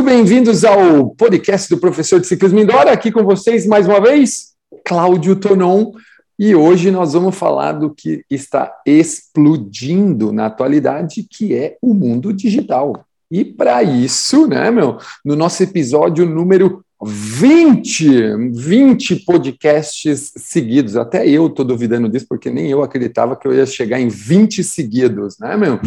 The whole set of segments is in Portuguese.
Muito bem-vindos ao podcast do professor de ciclismo indoor. Aqui com vocês mais uma vez, Cláudio Tonon. E hoje nós vamos falar do que está explodindo na atualidade, que é o mundo digital. E para isso, né, meu, no nosso episódio número 20, 20 podcasts seguidos. Até eu estou duvidando disso, porque nem eu acreditava que eu ia chegar em 20 seguidos, né, meu?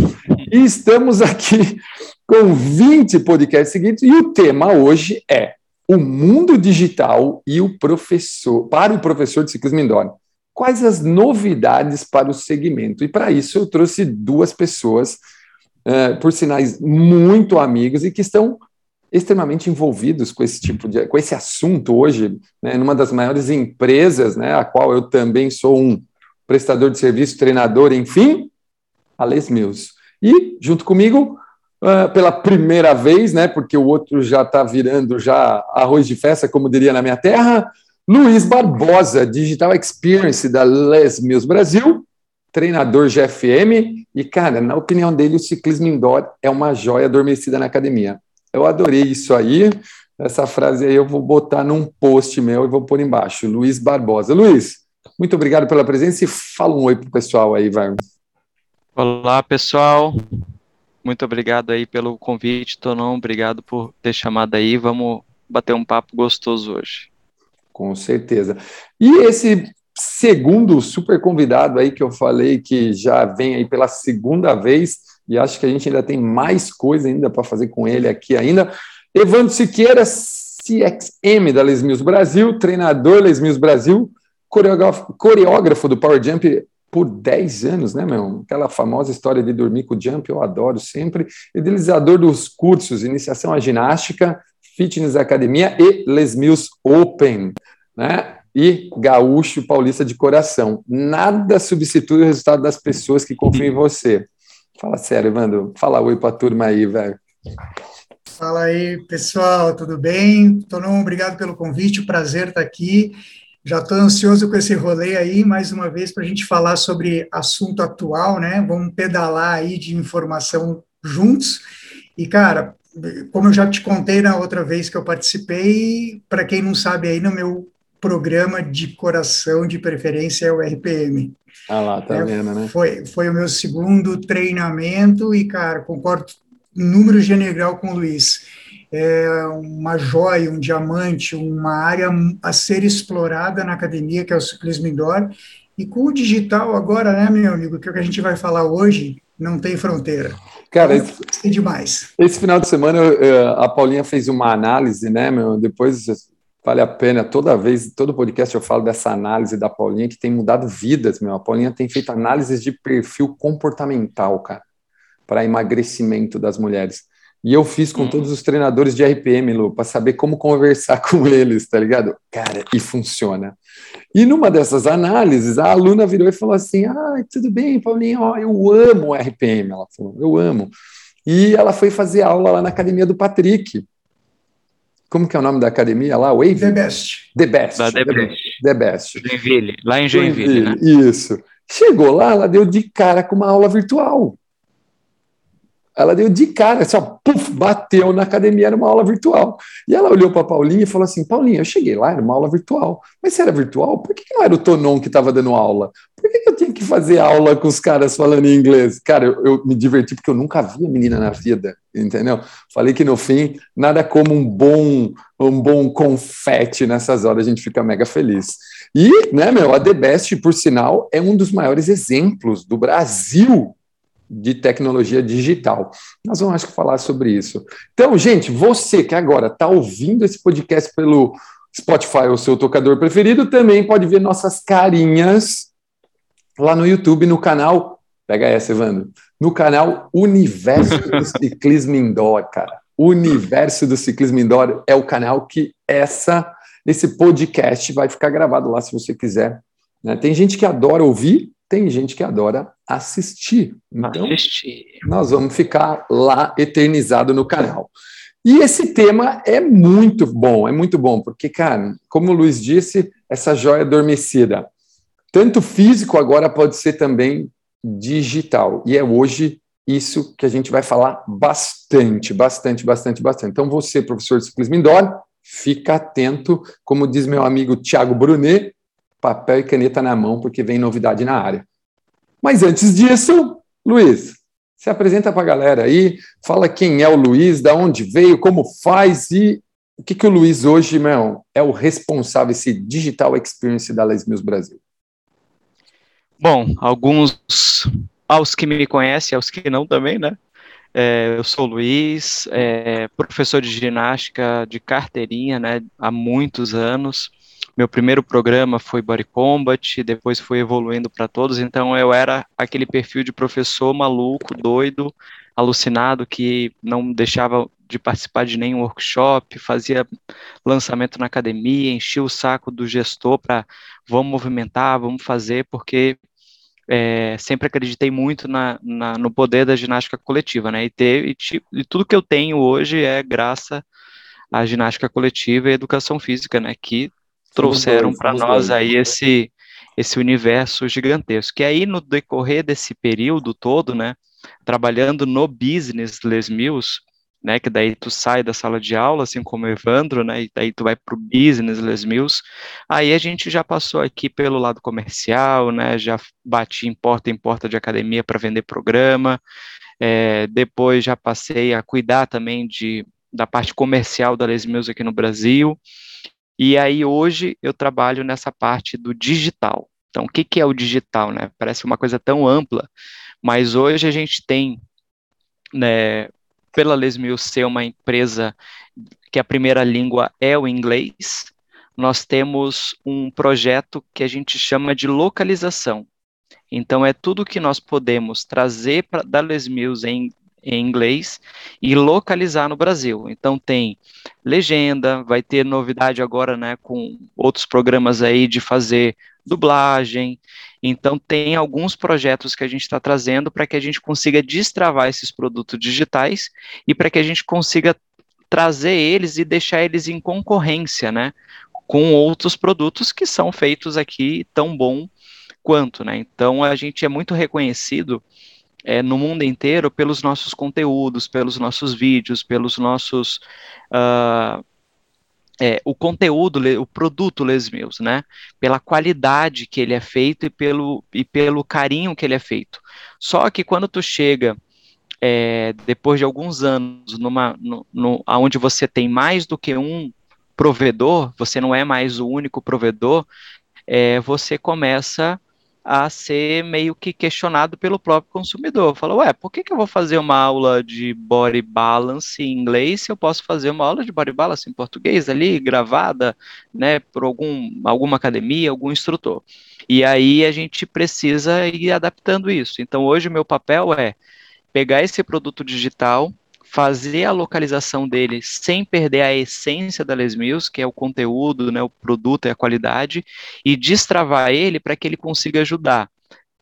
E estamos aqui com 20 podcasts seguidos, e o tema hoje é o mundo digital e o professor, para o professor de ciclismo indoor. Quais as novidades para o segmento? E para isso eu trouxe duas pessoas, uh, por sinais muito amigos, e que estão extremamente envolvidos com esse tipo de, com esse assunto hoje, né, numa das maiores empresas, né, a qual eu também sou um prestador de serviço, treinador, enfim, a Les Mills. E junto comigo, uh, pela primeira vez, né, porque o outro já está virando já arroz de festa, como diria na minha terra, Luiz Barbosa, Digital Experience da Les Mills Brasil, treinador GFM, e, cara, na opinião dele, o ciclismo indoor é uma joia adormecida na academia. Eu adorei isso aí. Essa frase aí eu vou botar num post meu e vou pôr embaixo. Luiz Barbosa. Luiz, muito obrigado pela presença e fala um oi pro pessoal aí, vai. Olá, pessoal. Muito obrigado aí pelo convite, Tonon. Obrigado por ter chamado aí. Vamos bater um papo gostoso hoje. Com certeza. E esse segundo super convidado aí que eu falei que já vem aí pela segunda vez e acho que a gente ainda tem mais coisa ainda para fazer com ele aqui ainda. Evandro Siqueira, CXM da Les Mills Brasil, treinador Les Mills Brasil, coreógrafo, coreógrafo do Power Jump por 10 anos, né, meu? Aquela famosa história de dormir com o Jump, eu adoro sempre. Idealizador dos cursos Iniciação à Ginástica, Fitness Academia e Les Mills Open, né? E gaúcho paulista de coração. Nada substitui o resultado das pessoas que confiam em você. Fala sério, Evandro. Fala oi para a turma aí, velho. Fala aí, pessoal, tudo bem? Tonon, obrigado pelo convite, prazer estar aqui. Já estou ansioso com esse rolê aí, mais uma vez, para a gente falar sobre assunto atual, né? Vamos pedalar aí de informação juntos. E, cara, como eu já te contei na outra vez que eu participei, para quem não sabe aí, no meu programa de coração de preferência é o RPM. Ah lá, tá é, vendo, né? Foi, foi o meu segundo treinamento e, cara, concordo número general com o Luiz. É uma joia, um diamante, uma área a ser explorada na academia, que é o ciclismo indoor. E com o digital agora, né, meu amigo, que é o que a gente vai falar hoje, não tem fronteira. Cara, esse, demais. Esse final de semana a Paulinha fez uma análise, né, meu? Depois vale a pena. Toda vez, todo podcast eu falo dessa análise da Paulinha que tem mudado vidas, meu. A Paulinha tem feito análises de perfil comportamental, cara, para emagrecimento das mulheres. E eu fiz com hum. todos os treinadores de RPM, Lu, para saber como conversar com eles, tá ligado? Cara, e funciona. E numa dessas análises, a aluna virou e falou assim: Ah, tudo bem, Paulinha, ó, eu amo RPM. Ela falou: Eu amo. E ela foi fazer aula lá na academia do Patrick. Como que é o nome da academia lá? Wave? The Best. The Best. Da The, Best. The Best. Joinville, lá em Joinville, Joinville né? Isso. Chegou lá, ela deu de cara com uma aula virtual. Ela deu de cara, assim, ó, puff, bateu na academia, era uma aula virtual. E ela olhou para Paulinha e falou assim: Paulinha, eu cheguei lá, era uma aula virtual. Mas se era virtual, por que, não era o Tonon que estava dando aula? Por que, que, eu tinha que fazer aula com os caras falando em inglês? Cara, eu, eu me diverti porque eu nunca vi a menina na vida, entendeu? Falei que no fim, nada como um bom, um bom confete nessas horas, a gente fica mega feliz. E, né, meu, a The Best, por sinal, é um dos maiores exemplos do Brasil de tecnologia digital. Nós vamos, acho que, falar sobre isso. Então, gente, você que agora está ouvindo esse podcast pelo Spotify ou seu tocador preferido, também pode ver nossas carinhas lá no YouTube, no canal. Pega essa, Evandro. No canal Universo do Ciclismo Indoor, cara. Universo do Ciclismo Indoor é o canal que essa esse podcast vai ficar gravado lá se você quiser. Né? Tem gente que adora ouvir, tem gente que adora assistir. Então, assistir. nós vamos ficar lá eternizado no canal. E esse tema é muito bom, é muito bom, porque, cara, como o Luiz disse, essa joia adormecida, tanto físico agora pode ser também digital. E é hoje isso que a gente vai falar bastante, bastante, bastante, bastante. Então, você, professor de ciclismo indoor, fica atento, como diz meu amigo Tiago Brunet, papel e caneta na mão, porque vem novidade na área. Mas antes disso, Luiz, se apresenta para a galera aí, fala quem é o Luiz, da onde veio, como faz e o que, que o Luiz hoje, meu, é o responsável, esse Digital Experience da Les Mills Brasil. Bom, alguns aos que me conhecem, aos que não também, né? É, eu sou o Luiz, é, professor de ginástica de carteirinha, né, há muitos anos. Meu primeiro programa foi Body Combat, depois fui evoluindo para todos, então eu era aquele perfil de professor maluco, doido, alucinado, que não deixava de participar de nenhum workshop, fazia lançamento na academia, enchia o saco do gestor para vamos movimentar, vamos fazer, porque é, sempre acreditei muito na, na, no poder da ginástica coletiva, né? E, ter, e, e, tudo que eu tenho hoje é graças à ginástica coletiva e educação física, né? Que trouxeram para nós dois. aí esse esse universo gigantesco. E aí no decorrer desse período todo, né? Trabalhando no business Les Mills, né, que daí tu sai da sala de aula, assim como o Evandro, né, e daí tu vai para o business, Les Mills, aí a gente já passou aqui pelo lado comercial, né, já bati em porta em porta de academia para vender programa, é, depois já passei a cuidar também de, da parte comercial da Les Mills aqui no Brasil, e aí hoje eu trabalho nessa parte do digital. Então, o que, que é o digital, né? Parece uma coisa tão ampla, mas hoje a gente tem né, pela Lesmil ser uma empresa que a primeira língua é o inglês, nós temos um projeto que a gente chama de localização. Então, é tudo que nós podemos trazer pra, da Les Mills em, em inglês e localizar no Brasil. Então, tem legenda, vai ter novidade agora, né, com outros programas aí de fazer dublagem. Então, tem alguns projetos que a gente está trazendo para que a gente consiga destravar esses produtos digitais e para que a gente consiga trazer eles e deixar eles em concorrência, né, com outros produtos que são feitos aqui tão bom quanto, né? Então, a gente é muito reconhecido é, no mundo inteiro pelos nossos conteúdos, pelos nossos vídeos, pelos nossos uh, é, o conteúdo, o produto Les Mills, né? Pela qualidade que ele é feito e pelo, e pelo carinho que ele é feito. Só que quando tu chega é, depois de alguns anos numa, no, no, onde você tem mais do que um provedor, você não é mais o único provedor, é, você começa a ser meio que questionado pelo próprio consumidor. Fala, ué, por que, que eu vou fazer uma aula de body balance em inglês se eu posso fazer uma aula de body balance em português ali, gravada, né, por algum, alguma academia, algum instrutor? E aí a gente precisa ir adaptando isso. Então, hoje meu papel é pegar esse produto digital, fazer a localização dele sem perder a essência da Les Mills, que é o conteúdo, né, o produto e a qualidade, e destravar ele para que ele consiga ajudar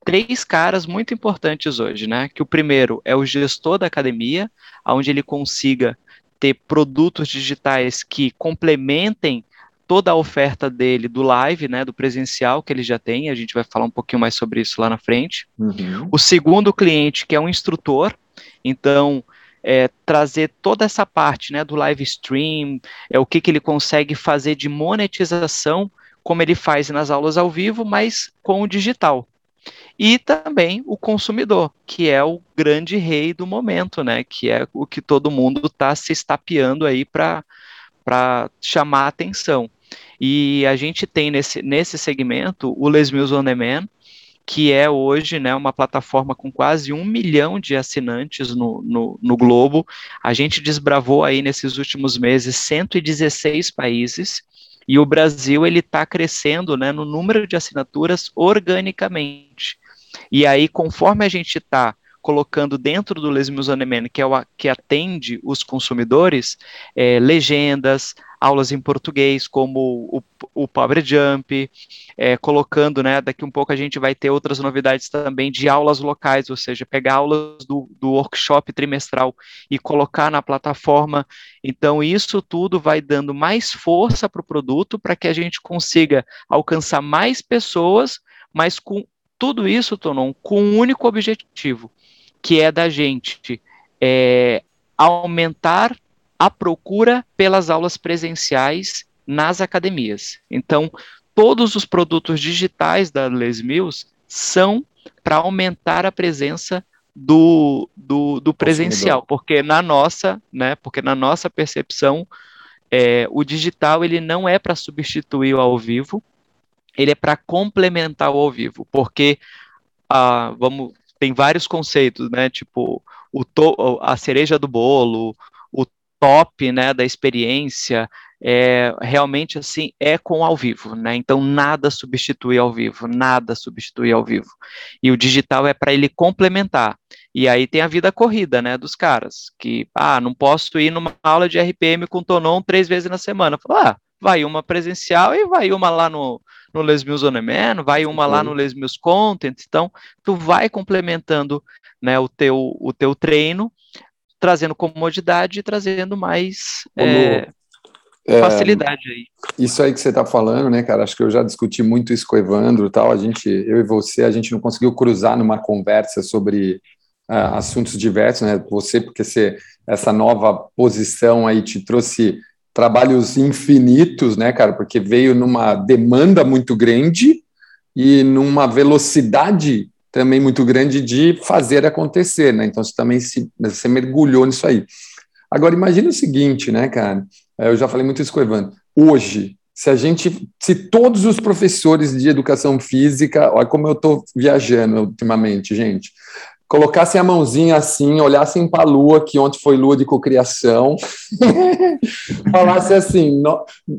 três caras muito importantes hoje, né? Que o primeiro é o gestor da academia, onde ele consiga ter produtos digitais que complementem toda a oferta dele do live, né, do presencial que ele já tem, a gente vai falar um pouquinho mais sobre isso lá na frente. Uhum. O segundo cliente, que é um instrutor, então é, trazer toda essa parte né, do live stream, é, o que, que ele consegue fazer de monetização, como ele faz nas aulas ao vivo, mas com o digital. E também o consumidor, que é o grande rei do momento, né? Que é o que todo mundo está se estapeando aí para chamar a atenção. E a gente tem nesse, nesse segmento o Les Mills On Demand, que é hoje né, uma plataforma com quase um milhão de assinantes no, no, no globo. A gente desbravou aí nesses últimos meses 116 países e o Brasil ele está crescendo né, no número de assinaturas organicamente. E aí, conforme a gente está colocando dentro do Les Musonemen, que é o que atende os consumidores, é, legendas, aulas em português, como o, o Power Jump, é, colocando, né, daqui um pouco a gente vai ter outras novidades também de aulas locais, ou seja, pegar aulas do, do workshop trimestral e colocar na plataforma. Então, isso tudo vai dando mais força para o produto para que a gente consiga alcançar mais pessoas, mas com tudo isso, Tonon, com um único objetivo, que é da gente é, aumentar a procura pelas aulas presenciais nas academias. Então, todos os produtos digitais da Les Mills são para aumentar a presença do, do, do presencial, porque na nossa, né, porque na nossa percepção, é, o digital ele não é para substituir o ao vivo, ele é para complementar o ao vivo, porque ah, vamos, tem vários conceitos, né, tipo o to, a cereja do bolo, o top, né, da experiência, é, realmente assim é com ao vivo, né? Então nada substitui ao vivo, nada substitui ao vivo. E o digital é para ele complementar. E aí tem a vida corrida, né, dos caras, que ah, não posso ir numa aula de RPM com Tonon três vezes na semana. Falo, ah, vai uma presencial e vai uma lá no, no Les Mills On Man, vai uma lá no Les Mills Content. Então, tu vai complementando, né, o teu o teu treino, trazendo comodidade e trazendo mais é, é, facilidade aí. Isso aí que você está falando, né, cara? Acho que eu já discuti muito isso com o Evandro tal. A gente, eu e você, a gente não conseguiu cruzar numa conversa sobre uh, assuntos diversos, né? Você, porque você, essa nova posição aí te trouxe trabalhos infinitos, né, cara? Porque veio numa demanda muito grande e numa velocidade também muito grande de fazer acontecer, né? Então você também se, você mergulhou nisso aí. Agora imagine o seguinte, né, cara? É, eu já falei muito isso com o Evandro. Hoje, se a gente, se todos os professores de educação física, olha como eu estou viajando ultimamente, gente, colocassem a mãozinha assim, olhassem para a lua, que ontem foi lua de cocriação, falasse assim: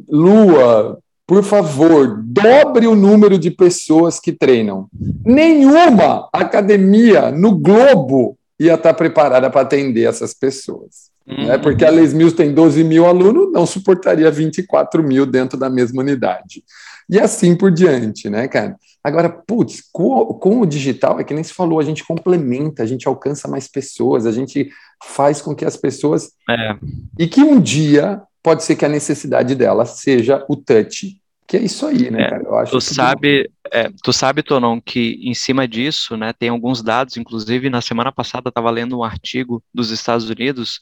lua, por favor, dobre o número de pessoas que treinam. Nenhuma academia no globo ia estar preparada para atender essas pessoas. Uhum. Né? Porque a Les Mills tem 12 mil alunos, não suportaria 24 mil dentro da mesma unidade. E assim por diante, né, cara? Agora, putz, com, com o digital, é que nem se falou, a gente complementa, a gente alcança mais pessoas, a gente faz com que as pessoas. É. E que um dia pode ser que a necessidade dela seja o touch, que é isso aí, né, é, cara? Eu acho tu sabe, é, tu sabe, Tonon, que em cima disso, né, tem alguns dados, inclusive na semana passada estava lendo um artigo dos Estados Unidos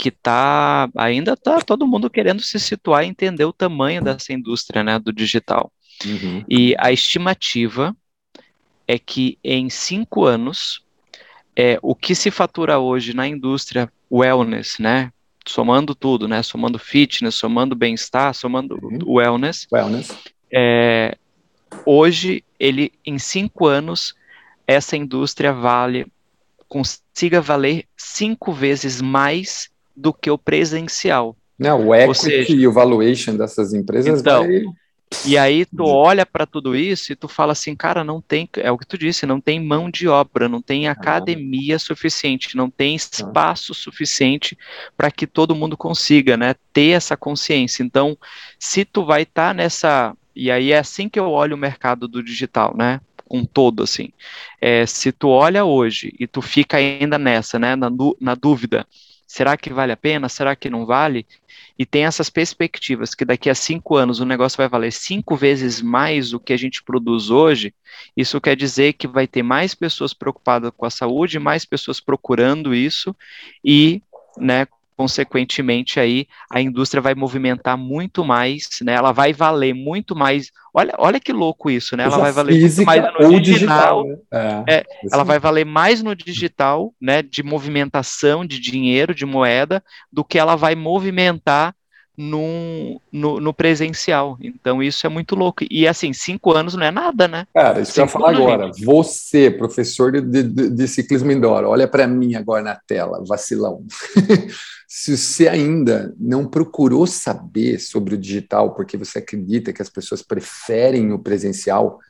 que tá ainda tá todo mundo querendo se situar e entender o tamanho dessa indústria, né, do digital. Uhum. E a estimativa é que em cinco anos é, o que se fatura hoje na indústria wellness, né, somando tudo, né, somando fitness, somando bem-estar, somando uhum. wellness, wellness. É, hoje ele em cinco anos essa indústria vale consiga valer cinco vezes mais do que o presencial. Não, o equity seja, e o valuation dessas empresas então. E aí tu olha para tudo isso e tu fala assim, cara, não tem, é o que tu disse, não tem mão de obra, não tem academia ah. suficiente, não tem espaço ah. suficiente para que todo mundo consiga, né, ter essa consciência. Então, se tu vai estar tá nessa, e aí é assim que eu olho o mercado do digital, né, um todo, assim, é, se tu olha hoje e tu fica ainda nessa, né, na, na dúvida, será que vale a pena? Será que não vale? E tem essas perspectivas que daqui a cinco anos o negócio vai valer cinco vezes mais o que a gente produz hoje. Isso quer dizer que vai ter mais pessoas preocupadas com a saúde, mais pessoas procurando isso e, né, consequentemente aí a indústria vai movimentar muito mais, né? Ela vai valer muito mais. Olha, olha que louco isso, né? Ela vai valer muito mais no digital. digital né? é, é, ela vai valer mais no digital, né? De movimentação de dinheiro, de moeda, do que ela vai movimentar no, no, no, presencial. Então, isso é muito louco. E, assim, cinco anos não é nada, né? Cara, isso cinco que eu ia falar agora. Gente. Você, professor de, de, de ciclismo indoor, olha para mim agora na tela, vacilão. Se você ainda não procurou saber sobre o digital, porque você acredita que as pessoas preferem o presencial,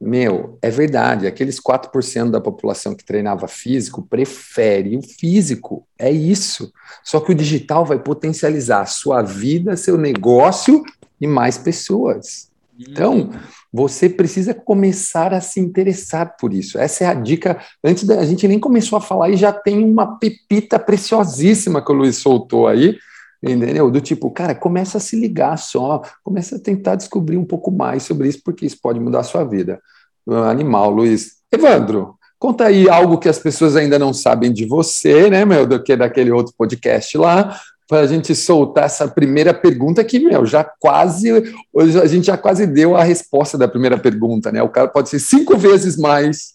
meu, é verdade, aqueles 4% da população que treinava físico prefere o físico, é isso. Só que o digital vai potencializar sua vida, seu negócio e mais pessoas. Então, você precisa começar a se interessar por isso. Essa é a dica. Antes da a gente nem começou a falar e já tem uma pepita preciosíssima que o Luiz soltou aí, entendeu? Do tipo, cara, começa a se ligar só, começa a tentar descobrir um pouco mais sobre isso, porque isso pode mudar a sua vida. Animal, Luiz. Evandro, Conta aí algo que as pessoas ainda não sabem de você, né, meu, do que daquele outro podcast lá, para a gente soltar essa primeira pergunta que, meu, já quase, hoje a gente já quase deu a resposta da primeira pergunta, né? O cara pode ser cinco vezes mais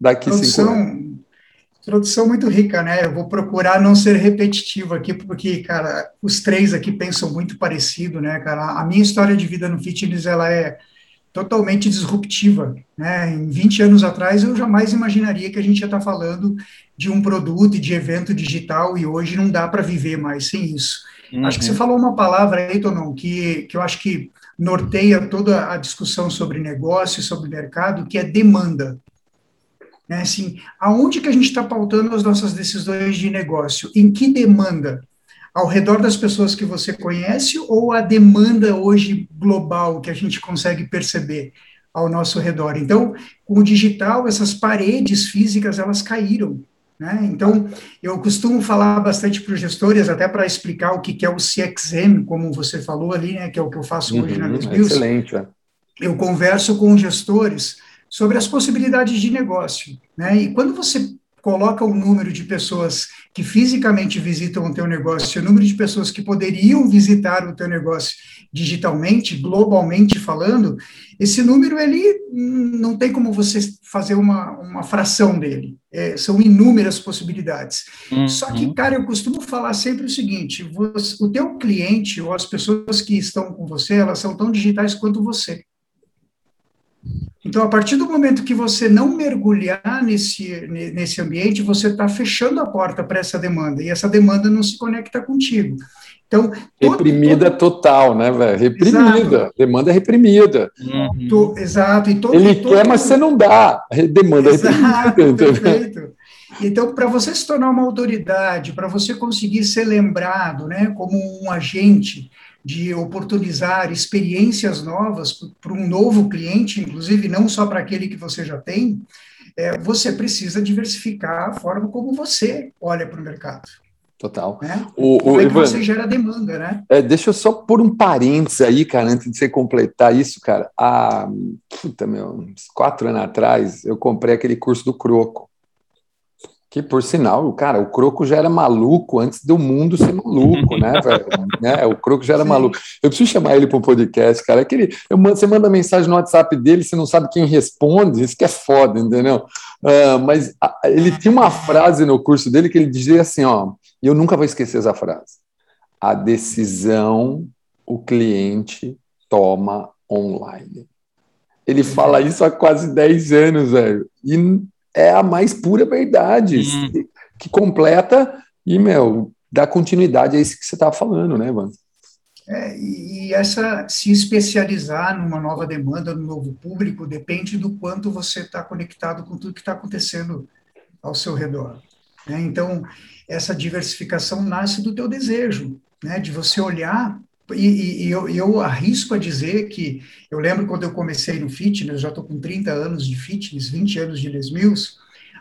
daqui cinco anos. Produção muito rica, né? Eu vou procurar não ser repetitivo aqui, porque, cara, os três aqui pensam muito parecido, né, cara? A minha história de vida no fitness, ela é totalmente disruptiva. Né? Em 20 anos atrás, eu jamais imaginaria que a gente ia estar falando de um produto e de evento digital, e hoje não dá para viver mais sem isso. Uhum. Acho que você falou uma palavra aí, Tonon, que, que eu acho que norteia toda a discussão sobre negócio, sobre mercado, que é demanda. Né? Assim, aonde que a gente está pautando as nossas decisões de negócio? Em que demanda? ao redor das pessoas que você conhece ou a demanda hoje global que a gente consegue perceber ao nosso redor? Então, com o digital, essas paredes físicas, elas caíram. Né? Então, eu costumo falar bastante para os gestores, até para explicar o que, que é o CXM, como você falou ali, né, que é o que eu faço uhum, hoje na Desbios. Excelente. É. Eu converso com gestores sobre as possibilidades de negócio. Né? E quando você coloca o número de pessoas que fisicamente visitam o teu negócio, o número de pessoas que poderiam visitar o teu negócio digitalmente, globalmente falando, esse número ele não tem como você fazer uma, uma fração dele. É, são inúmeras possibilidades. Uhum. Só que, cara, eu costumo falar sempre o seguinte: você, o teu cliente ou as pessoas que estão com você, elas são tão digitais quanto você. Então, a partir do momento que você não mergulhar nesse, nesse ambiente, você está fechando a porta para essa demanda, e essa demanda não se conecta contigo. Então, reprimida todo... total, né, velho? Reprimida. Exato. Demanda é reprimida. Uhum. exato. E todo, Ele todo... quer, mas você não dá. Demanda exato, reprimida. Perfeito. Então, para você se tornar uma autoridade, para você conseguir ser lembrado né, como um agente de oportunizar experiências novas para um novo cliente, inclusive não só para aquele que você já tem, é, você precisa diversificar a forma como você olha para o mercado. Total. Né? O, como o, é que Ivan, você gera demanda, né? É, deixa eu só pôr um parênteses aí, cara, antes de você completar isso, cara. Há, puta, meu, uns quatro anos atrás, eu comprei aquele curso do Croco. Que, por sinal, cara, o Croco já era maluco antes do mundo ser maluco, né, velho? né? O Croco já era Sim. maluco. Eu preciso chamar ele para um podcast, cara. Aquele, eu mando, você manda mensagem no WhatsApp dele, você não sabe quem responde, isso que é foda, entendeu? Uh, mas a, ele tinha uma frase no curso dele que ele dizia assim, ó, e eu nunca vou esquecer essa frase. A decisão o cliente toma online. Ele fala isso há quase 10 anos, velho. E é a mais pura verdade, hum. que completa e, meu, dá continuidade a isso que você estava falando, né, Ivan? É, e essa se especializar numa nova demanda, num novo público, depende do quanto você está conectado com tudo que está acontecendo ao seu redor. Né? Então, essa diversificação nasce do teu desejo, né? de você olhar e, e eu, eu, arrisco a dizer que eu lembro quando eu comecei no fitness, já estou com 30 anos de fitness, 20 anos de Les Mills,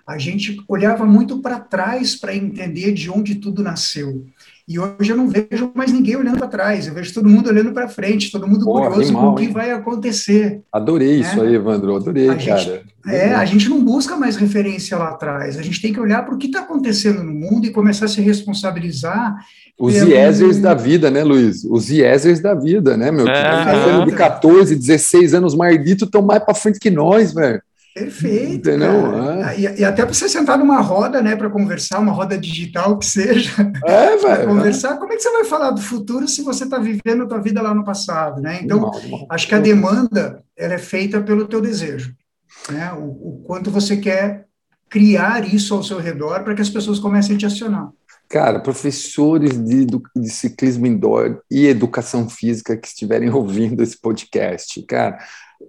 a gente olhava muito para trás para entender de onde tudo nasceu. E hoje eu não vejo mais ninguém olhando para trás, eu vejo todo mundo olhando para frente, todo mundo Pô, curioso animal, com o que hein? vai acontecer. Adorei né? isso aí, Evandro, adorei, a cara. Gente, é, a gente não busca mais referência lá atrás, a gente tem que olhar para o que está acontecendo no mundo e começar a se responsabilizar. Os pelo... da vida, né, Luiz? Os Iesers da vida, né, meu? É, de 14, 16 anos, Mardito, estão mais para frente que nós, velho. Perfeito. É. E, e, até para você sentar numa roda, né, para conversar, uma roda digital que seja. É, velho. conversar. Como é que você vai falar do futuro se você está vivendo a tua vida lá no passado, né? Então, acho que a demanda ela é feita pelo teu desejo, né? O, o quanto você quer criar isso ao seu redor para que as pessoas comecem a te acionar. Cara, professores de, de ciclismo indoor e educação física que estiverem ouvindo esse podcast, cara,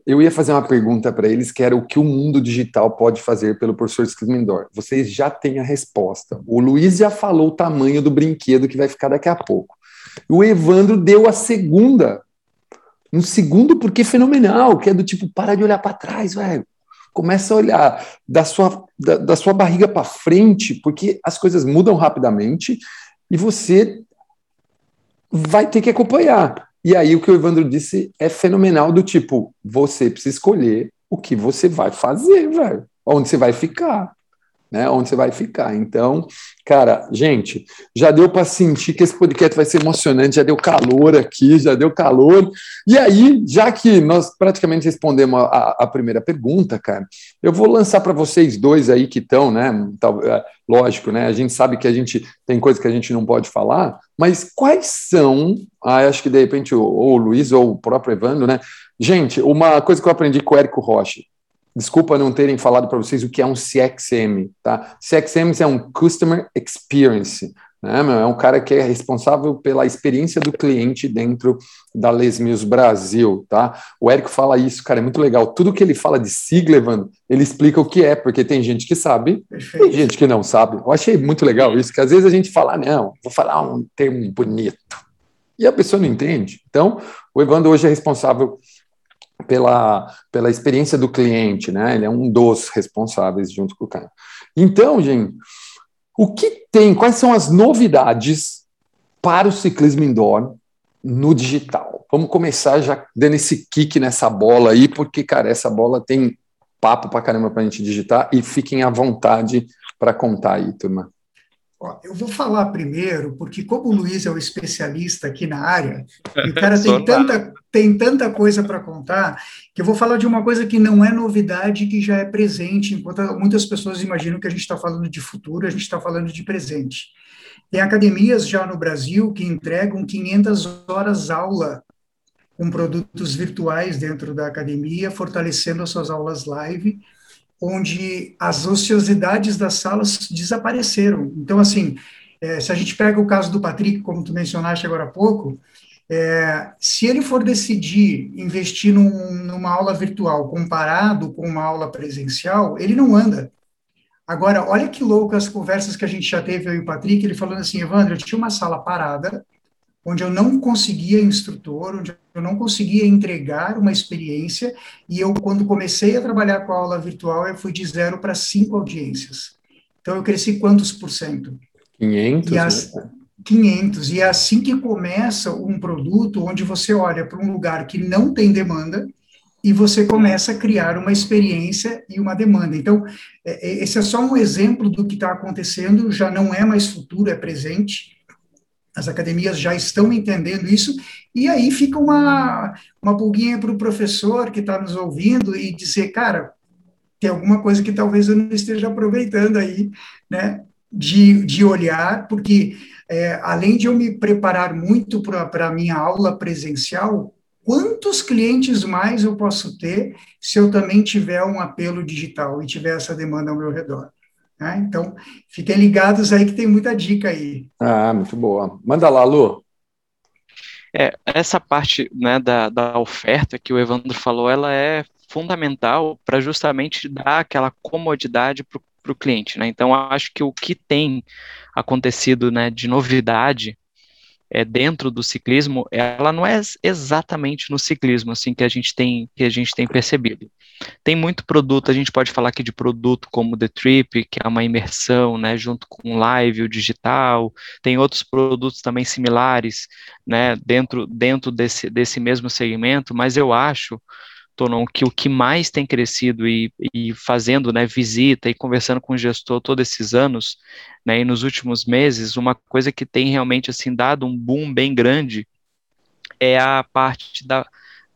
eu ia fazer uma pergunta para eles que era o que o mundo digital pode fazer pelo professor indoor. Vocês já têm a resposta. O Luiz já falou o tamanho do brinquedo que vai ficar daqui a pouco. O Evandro deu a segunda. Um segundo porque fenomenal, que é do tipo, para de olhar para trás, velho. Começa a olhar da sua, da, da sua barriga para frente, porque as coisas mudam rapidamente e você vai ter que acompanhar. E aí o que o Evandro disse é fenomenal do tipo, você precisa escolher o que você vai fazer, velho. onde você vai ficar né? Onde você vai ficar. Então, cara, gente, já deu para sentir que esse podcast vai ser emocionante, já deu calor aqui, já deu calor. E aí, já que nós praticamente respondemos a, a primeira pergunta, cara, eu vou lançar para vocês dois aí que estão, né? É, lógico, né? A gente sabe que a gente tem coisas que a gente não pode falar, mas quais são? Ah, acho que de repente ou o Luiz ou o próprio Evandro, né? Gente, uma coisa que eu aprendi com o Érico Rocha, Desculpa não terem falado para vocês o que é um CXM, tá? CXM é um Customer Experience, né? É um cara que é responsável pela experiência do cliente dentro da Les Mills Brasil, tá? O Érico fala isso, cara, é muito legal. Tudo que ele fala de Siglevan, ele explica o que é, porque tem gente que sabe, Perfeito. tem gente que não sabe. Eu achei muito legal isso, que às vezes a gente fala, não, vou falar um termo bonito, e a pessoa não entende. Então, o Evandro hoje é responsável pela, pela experiência do cliente, né? Ele é um dos responsáveis junto com o cara. Então, gente, o que tem, quais são as novidades para o ciclismo indoor no digital? Vamos começar já dando esse kick nessa bola aí, porque, cara, essa bola tem papo para caramba para a gente digitar e fiquem à vontade para contar aí, turma. Eu vou falar primeiro, porque como o Luiz é o especialista aqui na área, o cara tem tanta, tem tanta coisa para contar, que eu vou falar de uma coisa que não é novidade, que já é presente, enquanto muitas pessoas imaginam que a gente está falando de futuro, a gente está falando de presente. Tem academias já no Brasil que entregam 500 horas aula com produtos virtuais dentro da academia, fortalecendo as suas aulas live, onde as ociosidades das salas desapareceram. Então, assim, é, se a gente pega o caso do Patrick, como tu mencionaste agora há pouco, é, se ele for decidir investir num, numa aula virtual comparado com uma aula presencial, ele não anda. Agora, olha que louco as conversas que a gente já teve, eu e o Patrick, ele falando assim, Evandro, eu tinha uma sala parada, onde eu não conseguia instrutor, onde eu não conseguia entregar uma experiência, e eu, quando comecei a trabalhar com a aula virtual, eu fui de zero para cinco audiências. Então, eu cresci quantos por cento? 500, e as, né? 500, e é assim que começa um produto onde você olha para um lugar que não tem demanda, e você começa a criar uma experiência e uma demanda. Então, é, é, esse é só um exemplo do que está acontecendo, já não é mais futuro, é presente, as academias já estão entendendo isso, e aí fica uma, uma pulguinha para o professor que está nos ouvindo e dizer, cara, tem alguma coisa que talvez eu não esteja aproveitando aí, né, de, de olhar, porque é, além de eu me preparar muito para a minha aula presencial, quantos clientes mais eu posso ter se eu também tiver um apelo digital e tiver essa demanda ao meu redor? Né? Então, fiquem ligados aí que tem muita dica aí. Ah, muito boa. Manda lá, Lu. É, essa parte né, da, da oferta que o Evandro falou, ela é fundamental para justamente dar aquela comodidade para o cliente. Né? Então, acho que o que tem acontecido né, de novidade é, dentro do ciclismo, ela não é exatamente no ciclismo assim que a gente tem que a gente tem percebido. Tem muito produto, a gente pode falar aqui de produto como The Trip, que é uma imersão, né, junto com live, o digital. Tem outros produtos também similares, né, dentro dentro desse desse mesmo segmento, mas eu acho Que o que mais tem crescido e, e fazendo né, visita e conversando com o gestor todos esses anos, né, e nos últimos meses, uma coisa que tem realmente assim dado um boom bem grande é a parte da,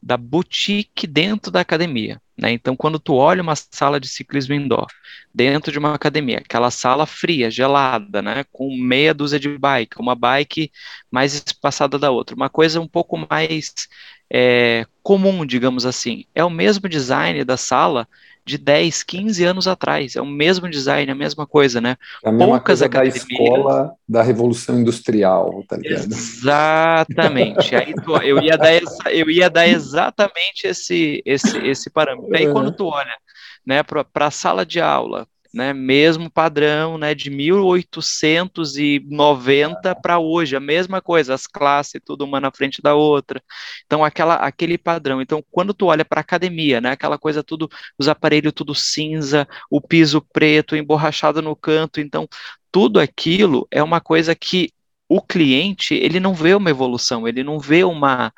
da boutique dentro da academia. Né? Então, quando tu olha uma sala de ciclismo indoor dentro de uma academia, aquela sala fria, gelada, né, com meia dúzia de bike, uma bike mais espaçada da outra, uma coisa um pouco mais é, comum, digamos assim. É o mesmo design da sala de 10, 15 anos atrás. É o mesmo design, a mesma coisa, né? É a mesma Poucas coisa academias... da escola da Revolução Industrial, tá ligado? Exatamente. Aí tu, eu, ia dar essa, eu ia dar exatamente esse, esse, esse parâmetro. Aí quando tu olha né, para a sala de aula, né, mesmo padrão, né, de 1890 para hoje, a mesma coisa, as classes tudo uma na frente da outra. Então aquela aquele padrão. Então quando tu olha para academia, né, aquela coisa tudo, os aparelhos tudo cinza, o piso preto, emborrachado no canto, então tudo aquilo é uma coisa que o cliente ele não vê uma evolução, ele não vê uma,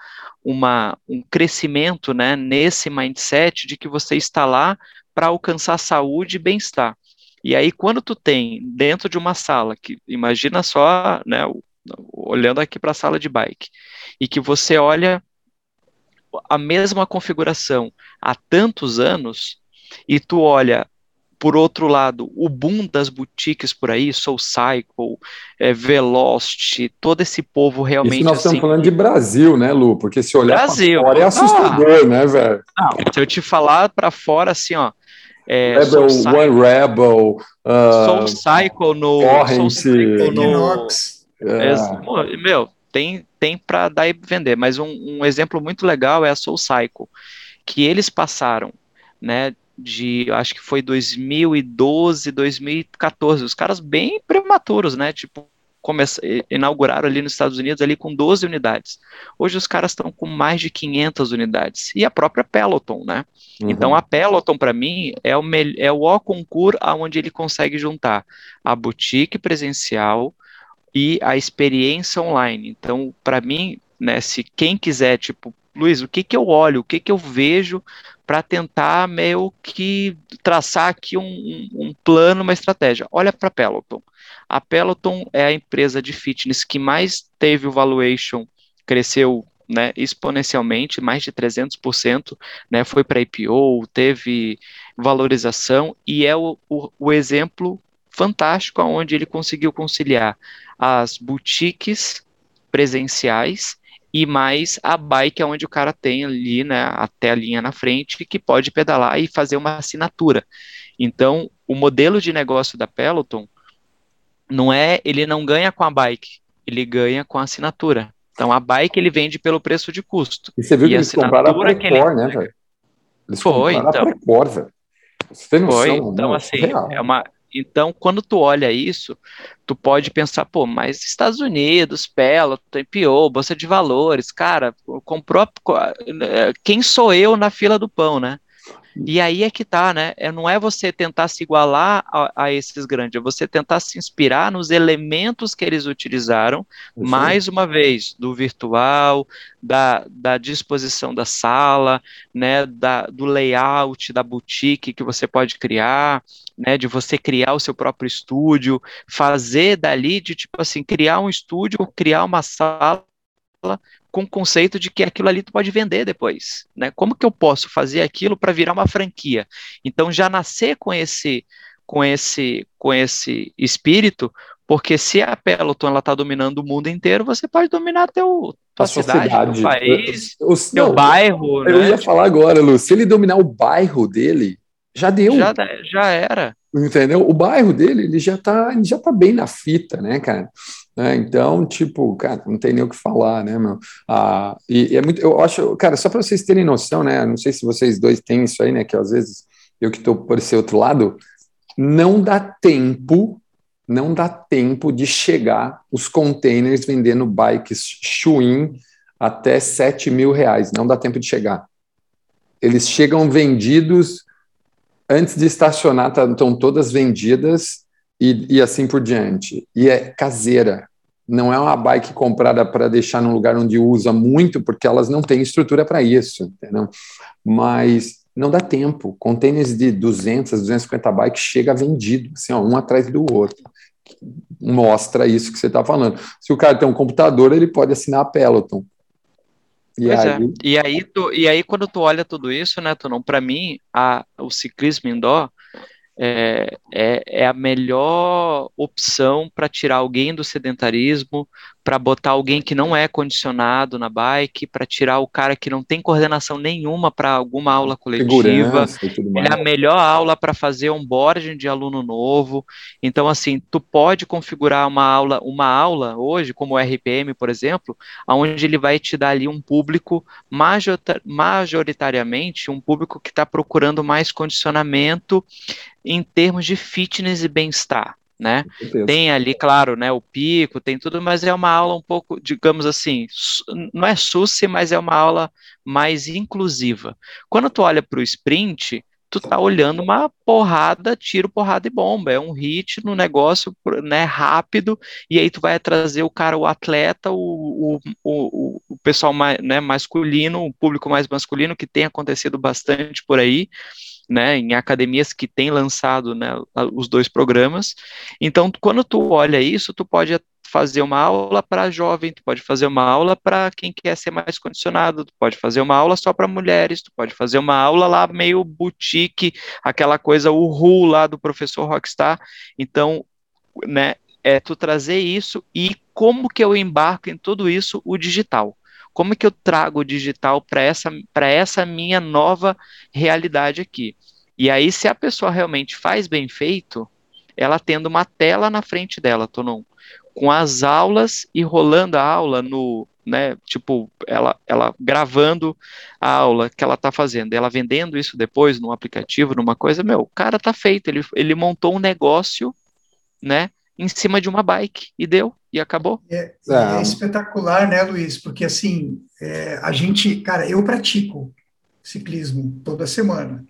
uma, um crescimento né, nesse mindset de que você está lá para alcançar saúde e bem-estar. E aí, quando tu tem dentro de uma sala, que imagina só, né, olhando aqui para a sala de bike, e que você olha a mesma configuração há tantos anos, e tu olha por outro lado, o boom das boutiques por aí, Soul Cycle, é, Velocity, todo esse povo realmente. Isso nós assim, estamos falando de Brasil, né, Lu? Porque se olhar Brasil. fora é assustador, ah, né, velho? se eu te falar para fora assim, ó. É, Rebel, Soul One Rebel, uh, Soul Cycle no. Soul Cycle no. É, meu, tem, tem para dar e vender, mas um, um exemplo muito legal é a Soul Cycle, que eles passaram né, de, acho que foi 2012, 2014, os caras bem prematuros, né, tipo, inauguraram ali nos Estados Unidos ali com 12 unidades. Hoje os caras estão com mais de 500 unidades. E a própria Peloton, né? Uhum. Então a Peloton para mim é o é o concurso aonde ele consegue juntar a boutique presencial e a experiência online. Então, para mim, né, se quem quiser tipo Luiz, o que, que eu olho, o que, que eu vejo para tentar meio que traçar aqui um, um plano, uma estratégia. Olha para a Peloton. A Peloton é a empresa de fitness que mais teve o valuation, cresceu né, exponencialmente, mais de 300%, né, foi para IPO, teve valorização e é o, o, o exemplo fantástico onde ele conseguiu conciliar as boutiques presenciais e mais a bike onde o cara tem ali, né, a telinha na frente que pode pedalar e fazer uma assinatura. Então, o modelo de negócio da Peloton não é, ele não ganha com a bike, ele ganha com a assinatura. Então, a bike ele vende pelo preço de custo. E você viu e que eles compraram a Precor, ele... né, velho? Eles Foi, então. a Precor, velho. Você tem noção? Foi, então, não, assim, é uma, então, quando tu olha isso, tu pode pensar, pô, mas Estados Unidos, Peloton, IPO, Bolsa de Valores, cara, comprou, eh, quem sou eu na fila do pão, né? E aí é que tá, né? É, não é você tentar se igualar a, a, esses grandes, é você tentar se inspirar nos elementos que eles utilizaram, mais uma vez, do virtual, da, da disposição da sala, né, da, do layout da boutique que você pode criar, né, de você criar o seu próprio estúdio, fazer dali de tipo assim, criar um estúdio, criar uma sala com o conceito de que aquilo ali tu pode vender depois, né? Como que eu posso fazer aquilo para virar uma franquia? Então já nascer com esse com esse com esse espírito, porque se a Peloton ela tá dominando o mundo inteiro, você pode dominar teu tua cidade, cidade, teu país, o, teu não, bairro. Eu né? ia falar agora, Lu, se ele dominar o bairro dele, já deu. Já, já era. Entendeu? O bairro dele, ele já tá, ele já tá bem na fita, né, cara? Né? Então, tipo, cara, não tem nem o que falar, né, meu? Ah, e, e é muito, eu acho, cara, só para vocês terem noção, né? Não sei se vocês dois têm isso aí, né? Que às vezes eu que estou por esse outro lado, não dá tempo, não dá tempo de chegar os containers vendendo bikes Chuin até 7 mil reais. Não dá tempo de chegar. Eles chegam vendidos antes de estacionar, estão todas vendidas e, e assim por diante. E é caseira, não é uma bike comprada para deixar num lugar onde usa muito, porque elas não têm estrutura para isso, entendeu? Mas não dá tempo. Containers de 200, 250 bikes chega vendido, assim, ó, um atrás do outro. Mostra isso que você está falando. Se o cara tem um computador, ele pode assinar a Peloton. E pois é. aí... É. E aí, tu, e aí, quando tu olha tudo isso, né, tu não, para mim, a, o ciclismo indoor é, é, é, a melhor opção para tirar alguém do sedentarismo, para botar alguém que não é condicionado na bike, para tirar o cara que não tem coordenação nenhuma para alguma aula coletiva. É a melhor aula para fazer onboarding de aluno novo. Então, assim, tu pode configurar uma aula, uma aula hoje, como o RPM, por exemplo, onde ele vai te dar ali um público majoritariamente um público que está procurando mais condicionamento em termos de fitness e bem-estar né? Tem ali, claro, né, o pico, tem tudo, mas é uma aula um pouco, digamos assim, não é SUSE, mas é uma aula mais inclusiva. Quando tu olha para o sprint, tu tá olhando uma porrada, tiro, porrada e bomba. É um hit no negócio né, rápido, e aí tu vai trazer o cara, o atleta, o, o, o, o pessoal mais, né, masculino, o público mais masculino, que tem acontecido bastante por aí, né, em academias que têm lançado né, os dois programas. Então, quando tu olha isso, tu pode fazer uma aula para jovem, tu pode fazer uma aula para quem quer ser mais condicionado, tu pode fazer uma aula só para mulheres, tu pode fazer uma aula lá meio boutique, aquela coisa o ru lá do professor Rockstar. Então, né, é tu trazer isso e como que eu embarco em tudo isso o digital. Como que eu trago o digital para essa, essa minha nova realidade aqui? E aí, se a pessoa realmente faz bem feito, ela tendo uma tela na frente dela, Tonon, com as aulas e rolando a aula no, né, tipo, ela, ela gravando a aula que ela tá fazendo, ela vendendo isso depois num aplicativo, numa coisa, meu, o cara tá feito, ele, ele montou um negócio, né, em cima de uma bike e deu e acabou. É, é, é espetacular, né, Luiz? Porque assim, é, a gente, cara, eu pratico ciclismo toda semana.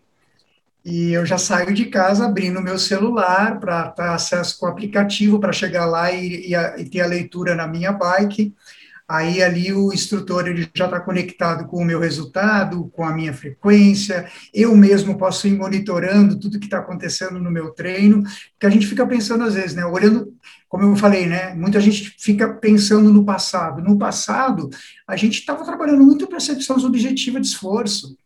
E eu já saio de casa abrindo meu celular para ter acesso com o aplicativo para chegar lá e, e, a, e ter a leitura na minha bike. Aí ali o instrutor ele já está conectado com o meu resultado, com a minha frequência. Eu mesmo posso ir monitorando tudo que está acontecendo no meu treino, que a gente fica pensando às vezes, né? Olhando, como eu falei, né? Muita gente fica pensando no passado. No passado, a gente estava trabalhando muito percepção subjetiva de esforço.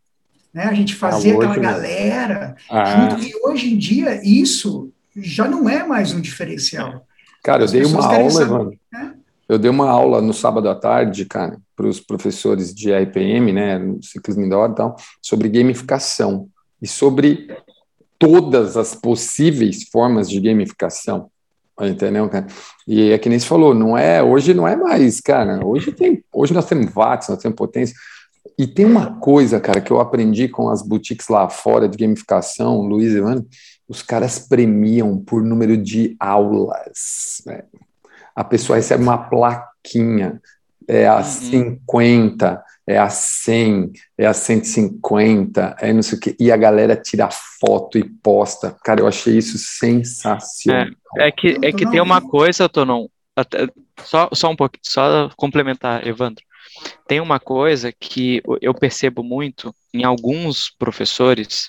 Né? A gente fazia ah, aquela né? galera ah. junto, e hoje em dia isso já não é mais um diferencial. Cara, eu As dei uma aula, mano. Né? Eu dei uma aula no sábado à tarde, cara, para os professores de RPM, né, ciclismo indoor e tal, sobre gamificação e sobre todas as possíveis formas de gamificação. Entendeu, cara? E é que nem falou, não é, hoje não é mais, cara. Hoje tem, hoje nós temos watts, nós temos potência. E tem uma coisa, cara, que eu aprendi com as boutiques lá fora de gamificação, Luiz e Evandro, os caras premiam por número de aulas. Né? A pessoa recebe uma plaquinha, é a uhum. 50, é a 100, é a 150, é não sei o quê, e a galera tira foto e posta. Cara, eu achei isso sensacional. É, é que, é que tem uma coisa, Tonon, só, só um pouquinho, só complementar, Evandro. Tem uma coisa que eu percebo muito em alguns professores,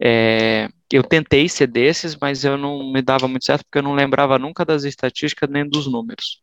é, eu tentei ser desses, mas eu não me dava muito certo porque eu não lembrava nunca das estatísticas nem dos números.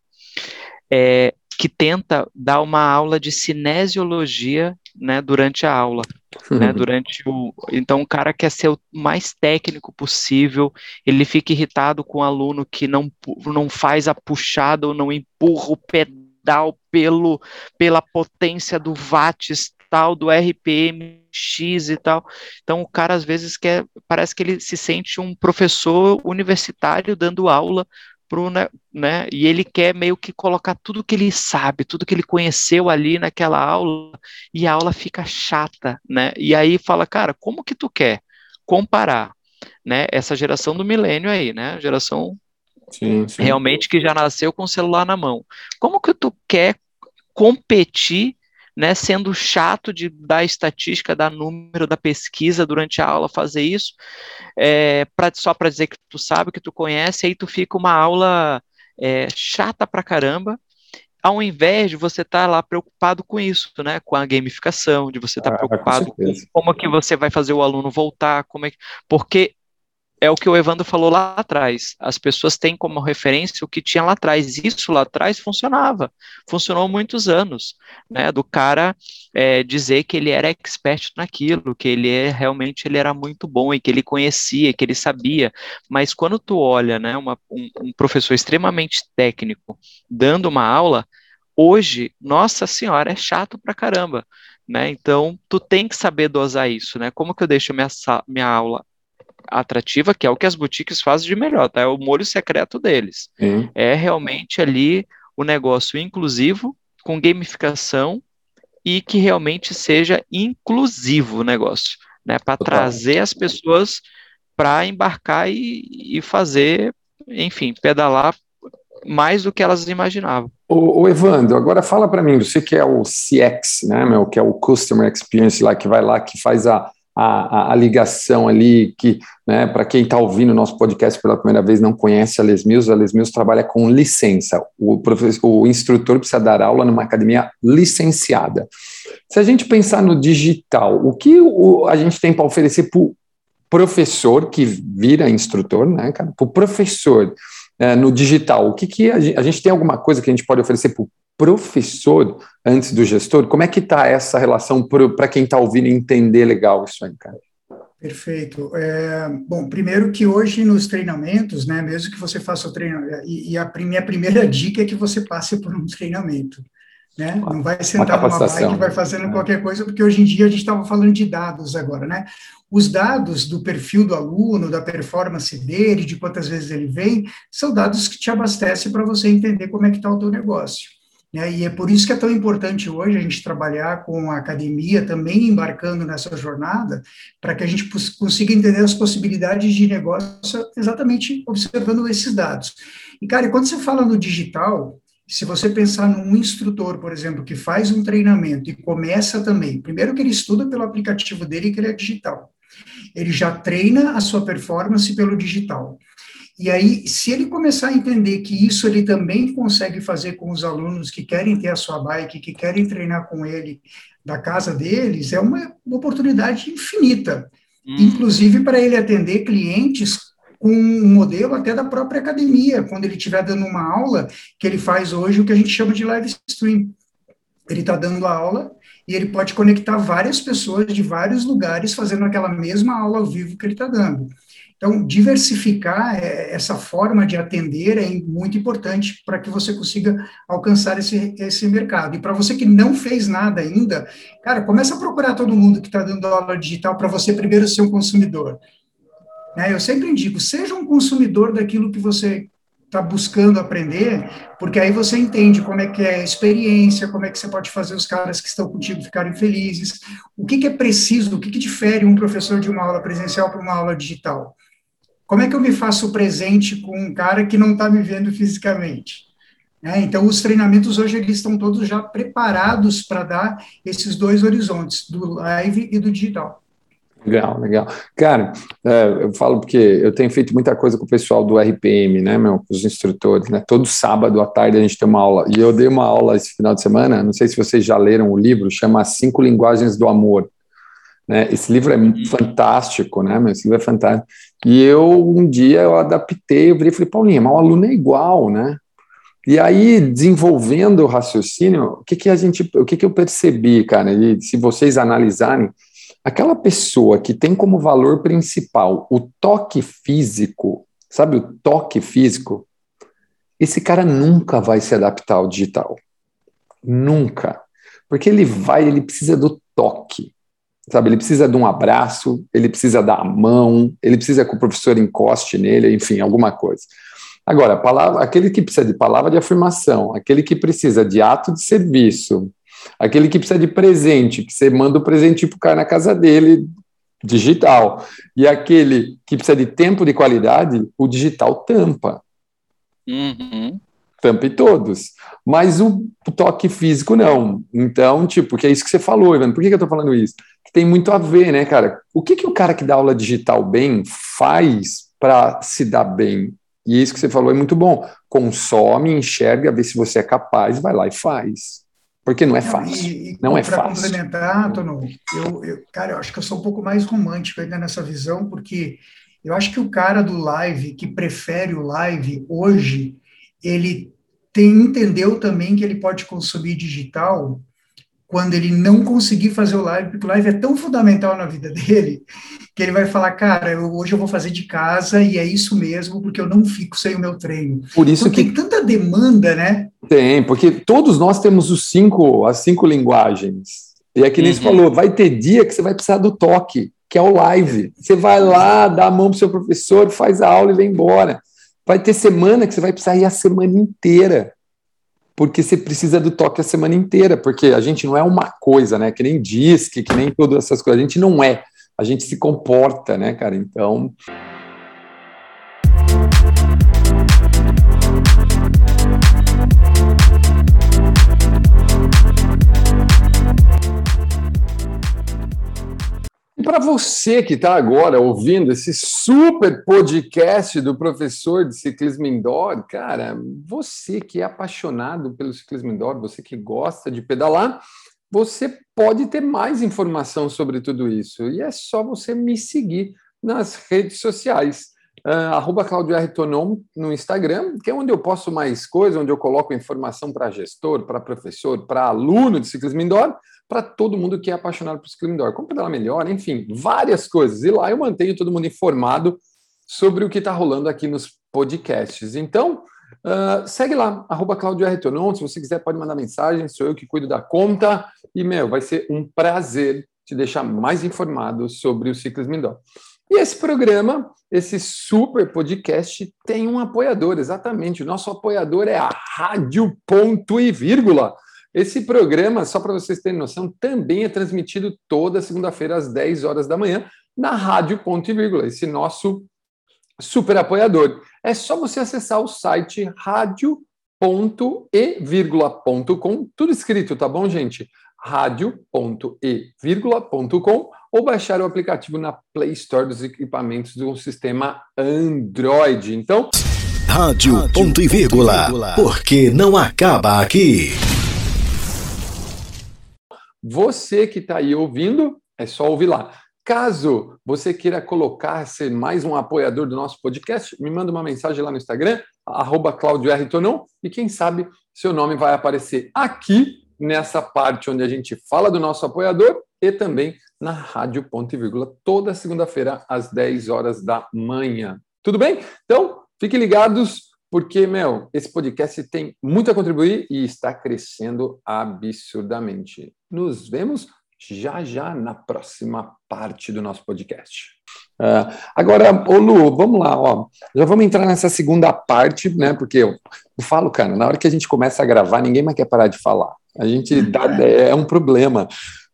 É, que tenta dar uma aula de cinesiologia né, durante a aula. Né, durante o, então o cara quer ser o mais técnico possível, ele fica irritado com o aluno que não, não faz a puxada ou não empurra o pedal pelo, pela potência do watts tal, do RPM X e tal. Então o cara às vezes quer, parece que ele se sente um professor universitário dando aula pro, né, né, e ele quer meio que colocar tudo que ele sabe, tudo que ele conheceu ali naquela aula, e a aula fica chata, né? E aí fala, cara, como que tu quer comparar, né, essa geração do milênio aí, né, geração sim, sim. realmente que já nasceu com o celular na mão. Como que tu quer competir né, sendo chato de dar estatística, dar número da pesquisa durante a aula, fazer isso, é, pra, só para dizer que tu sabe, que tu conhece, aí tu fica uma aula é, chata pra caramba, ao invés de você estar tá lá preocupado com isso, né, com a gamificação, de você estar tá ah, preocupado com, com como que você vai fazer o aluno voltar, como é que, porque é o que o Evandro falou lá atrás. As pessoas têm como referência o que tinha lá atrás. Isso lá atrás funcionava. Funcionou muitos anos, né? Do cara é, dizer que ele era expert naquilo, que ele é, realmente ele era muito bom e que ele conhecia, que ele sabia. Mas quando tu olha, né, uma, um, um professor extremamente técnico dando uma aula, hoje, nossa senhora, é chato pra caramba. Né? Então, tu tem que saber dosar isso, né? Como que eu deixo minha, minha aula atrativa, que é o que as boutiques fazem de melhor, tá? É o molho secreto deles. É realmente ali o negócio inclusivo, com gamificação e que realmente seja inclusivo o negócio, né? Para trazer as pessoas para embarcar e, e fazer, enfim, pedalar mais do que elas imaginavam. O, o Evandro, agora fala para mim, você que é o CX, né, meu, que é o Customer Experience lá, que vai lá, que faz a, a, a, ligação ali, que, né, para quem está ouvindo o nosso podcast pela primeira vez não conhece a Les Mills, a Les Mills trabalha com licença. O, professor, o instrutor precisa dar aula numa academia licenciada. Se a gente pensar no digital, o que o, a gente tem para oferecer para o professor que vira instrutor, né, cara, para o professor é, no digital, o que, que a gente, a gente tem alguma coisa que a gente pode oferecer para o professor antes do gestor? Como é que está essa relação para quem está ouvindo entender legal isso aí, cara? Perfeito. É, bom, primeiro que hoje nos treinamentos, né, mesmo que você faça o treinamento, e, e a minha primeira dica é que você passe por um treinamento. Né? Não vai sentar numa bike e vai fazendo é. qualquer coisa, porque hoje em dia a gente estava falando de dados agora, né? Os dados do perfil do aluno, da performance dele, de quantas vezes ele vem, são dados que te abastecem para você entender como é que está o teu negócio. Né? E é por isso que é tão importante hoje a gente trabalhar com a academia também embarcando nessa jornada, para que a gente consiga entender as possibilidades de negócio exatamente observando esses dados. E, cara, quando você fala no digital, se você pensar num instrutor, por exemplo, que faz um treinamento e começa também, primeiro que ele estuda pelo aplicativo dele, que ele é digital. Ele já treina a sua performance pelo digital. E aí, se ele começar a entender que isso ele também consegue fazer com os alunos que querem ter a sua bike, que querem treinar com ele da casa deles, é uma oportunidade infinita. Hum. Inclusive para ele atender clientes com um modelo até da própria academia, quando ele estiver dando uma aula, que ele faz hoje o que a gente chama de live stream. Ele está dando a aula e ele pode conectar várias pessoas de vários lugares fazendo aquela mesma aula ao vivo que ele está dando. Então, diversificar é, essa forma de atender é muito importante para que você consiga alcançar esse, esse mercado. E para você que não fez nada ainda, cara, começa a procurar todo mundo que está dando aula digital para você primeiro ser um consumidor. Né? Eu sempre indico, seja um consumidor daquilo que você está buscando aprender, porque aí você entende como é que é a experiência, como é que você pode fazer os caras que estão contigo ficarem felizes, o que, que é preciso, o que, que difere um professor de uma aula presencial para uma aula digital. Como é que eu me faço presente com um cara que não está me vendo fisicamente? É, então, os treinamentos hoje eles estão todos já preparados para dar esses dois horizontes, do live e do digital. Legal, legal. Cara, é, eu falo porque eu tenho feito muita coisa com o pessoal do RPM, né, meu, com os instrutores, né? Todo sábado à tarde a gente tem uma aula. E eu dei uma aula esse final de semana, não sei se vocês já leram o livro, chama Cinco Linguagens do Amor. Né? Esse livro é uhum. fantástico, né? Esse livro é fantástico. E eu, um dia, eu adaptei, eu virei e falei, Paulinha, mas o aluno é igual, né? E aí, desenvolvendo o raciocínio, o que, que a gente, o que, que eu percebi, cara, e se vocês analisarem, aquela pessoa que tem como valor principal o toque físico, sabe o toque físico? Esse cara nunca vai se adaptar ao digital. Nunca. Porque ele vai, ele precisa do toque sabe? Ele precisa de um abraço, ele precisa da mão, ele precisa que o professor encoste nele, enfim, alguma coisa. Agora, palavra, aquele que precisa de palavra de afirmação, aquele que precisa de ato de serviço, aquele que precisa de presente, que você manda o presente para o cara na casa dele, digital, e aquele que precisa de tempo de qualidade, o digital tampa. Uhum tampe todos. Mas o, toque físico não. Então, tipo, que é isso que você falou, Ivan. Por que, que eu tô falando isso? Tem muito a ver, né, cara? O que, que o cara que dá aula digital bem faz para se dar bem? E isso que você falou é muito bom. Consome, enxerga, vê se você é capaz, vai lá e faz. Porque não é fácil. E, e, não é fácil. Para complementar, Tono, eu, eu, cara, eu acho que eu sou um pouco mais romântico ainda nessa visão, porque eu acho que o cara do live, que prefere o live hoje, ele tem, entendeu também que ele pode consumir digital quando ele não conseguir fazer o live, porque o live é tão fundamental na vida dele, que ele vai falar, cara, eu, hoje eu vou fazer de casa e é isso mesmo, porque eu não fico sem o meu treino. Por isso porque que tem tanta demanda, né? Tem, porque todos nós temos os cinco, as cinco linguagens. E é que nem uhum. você falou, vai ter dia que você vai precisar do toque, que é o live. Você vai lá, dá a mão pro seu professor, faz a aula e vem embora. Vai ter semana que você vai precisar ir a semana inteira, porque você precisa do toque a semana inteira, porque a gente não é uma coisa, né? Que nem disque, que nem todas essas coisas. A gente não é, a gente se comporta, né, cara? Então. Para você que está agora ouvindo esse super podcast do professor de ciclismo indoor, cara, você que é apaixonado pelo ciclismo indoor, você que gosta de pedalar, você pode ter mais informação sobre tudo isso. E é só você me seguir nas redes sociais. Uh, arroba Claudio R. Tonon no Instagram, que é onde eu posto mais coisas, onde eu coloco informação para gestor, para professor, para aluno de ciclismo indoor, para todo mundo que é apaixonado por ciclismo indoor. Como pedalar melhor, enfim, várias coisas. E lá eu mantenho todo mundo informado sobre o que está rolando aqui nos podcasts. Então, uh, segue lá, arroba. Se você quiser, pode mandar mensagem, sou eu que cuido da conta. E, meu, vai ser um prazer te deixar mais informado sobre o ciclismo indoor. E esse programa, esse super podcast, tem um apoiador, exatamente. O nosso apoiador é a Rádio Ponto e Vírgula. Esse programa, só para vocês terem noção, também é transmitido toda segunda-feira às 10 horas da manhã na Rádio Ponto e Vírgula, esse nosso super apoiador. É só você acessar o site rádio.e.com, tudo escrito, tá bom, gente? rádio.e.com ou baixar o aplicativo na Play Store dos equipamentos do sistema Android. Então, Rádio, ponto e vírgula, porque não acaba aqui. Você que está aí ouvindo, é só ouvir lá. Caso você queira colocar, ser mais um apoiador do nosso podcast, me manda uma mensagem lá no Instagram, arroba e quem sabe seu nome vai aparecer aqui nessa parte onde a gente fala do nosso apoiador e também na Rádio Ponto e Vírgula, toda segunda-feira, às 10 horas da manhã. Tudo bem? Então, fiquem ligados, porque, meu, esse podcast tem muito a contribuir e está crescendo absurdamente. Nos vemos já já na próxima parte do nosso podcast. Uh, agora, ô Lu, vamos lá, ó. Já vamos entrar nessa segunda parte, né? Porque eu, eu falo, cara, na hora que a gente começa a gravar, ninguém mais quer parar de falar. A gente dá, é, é um problema.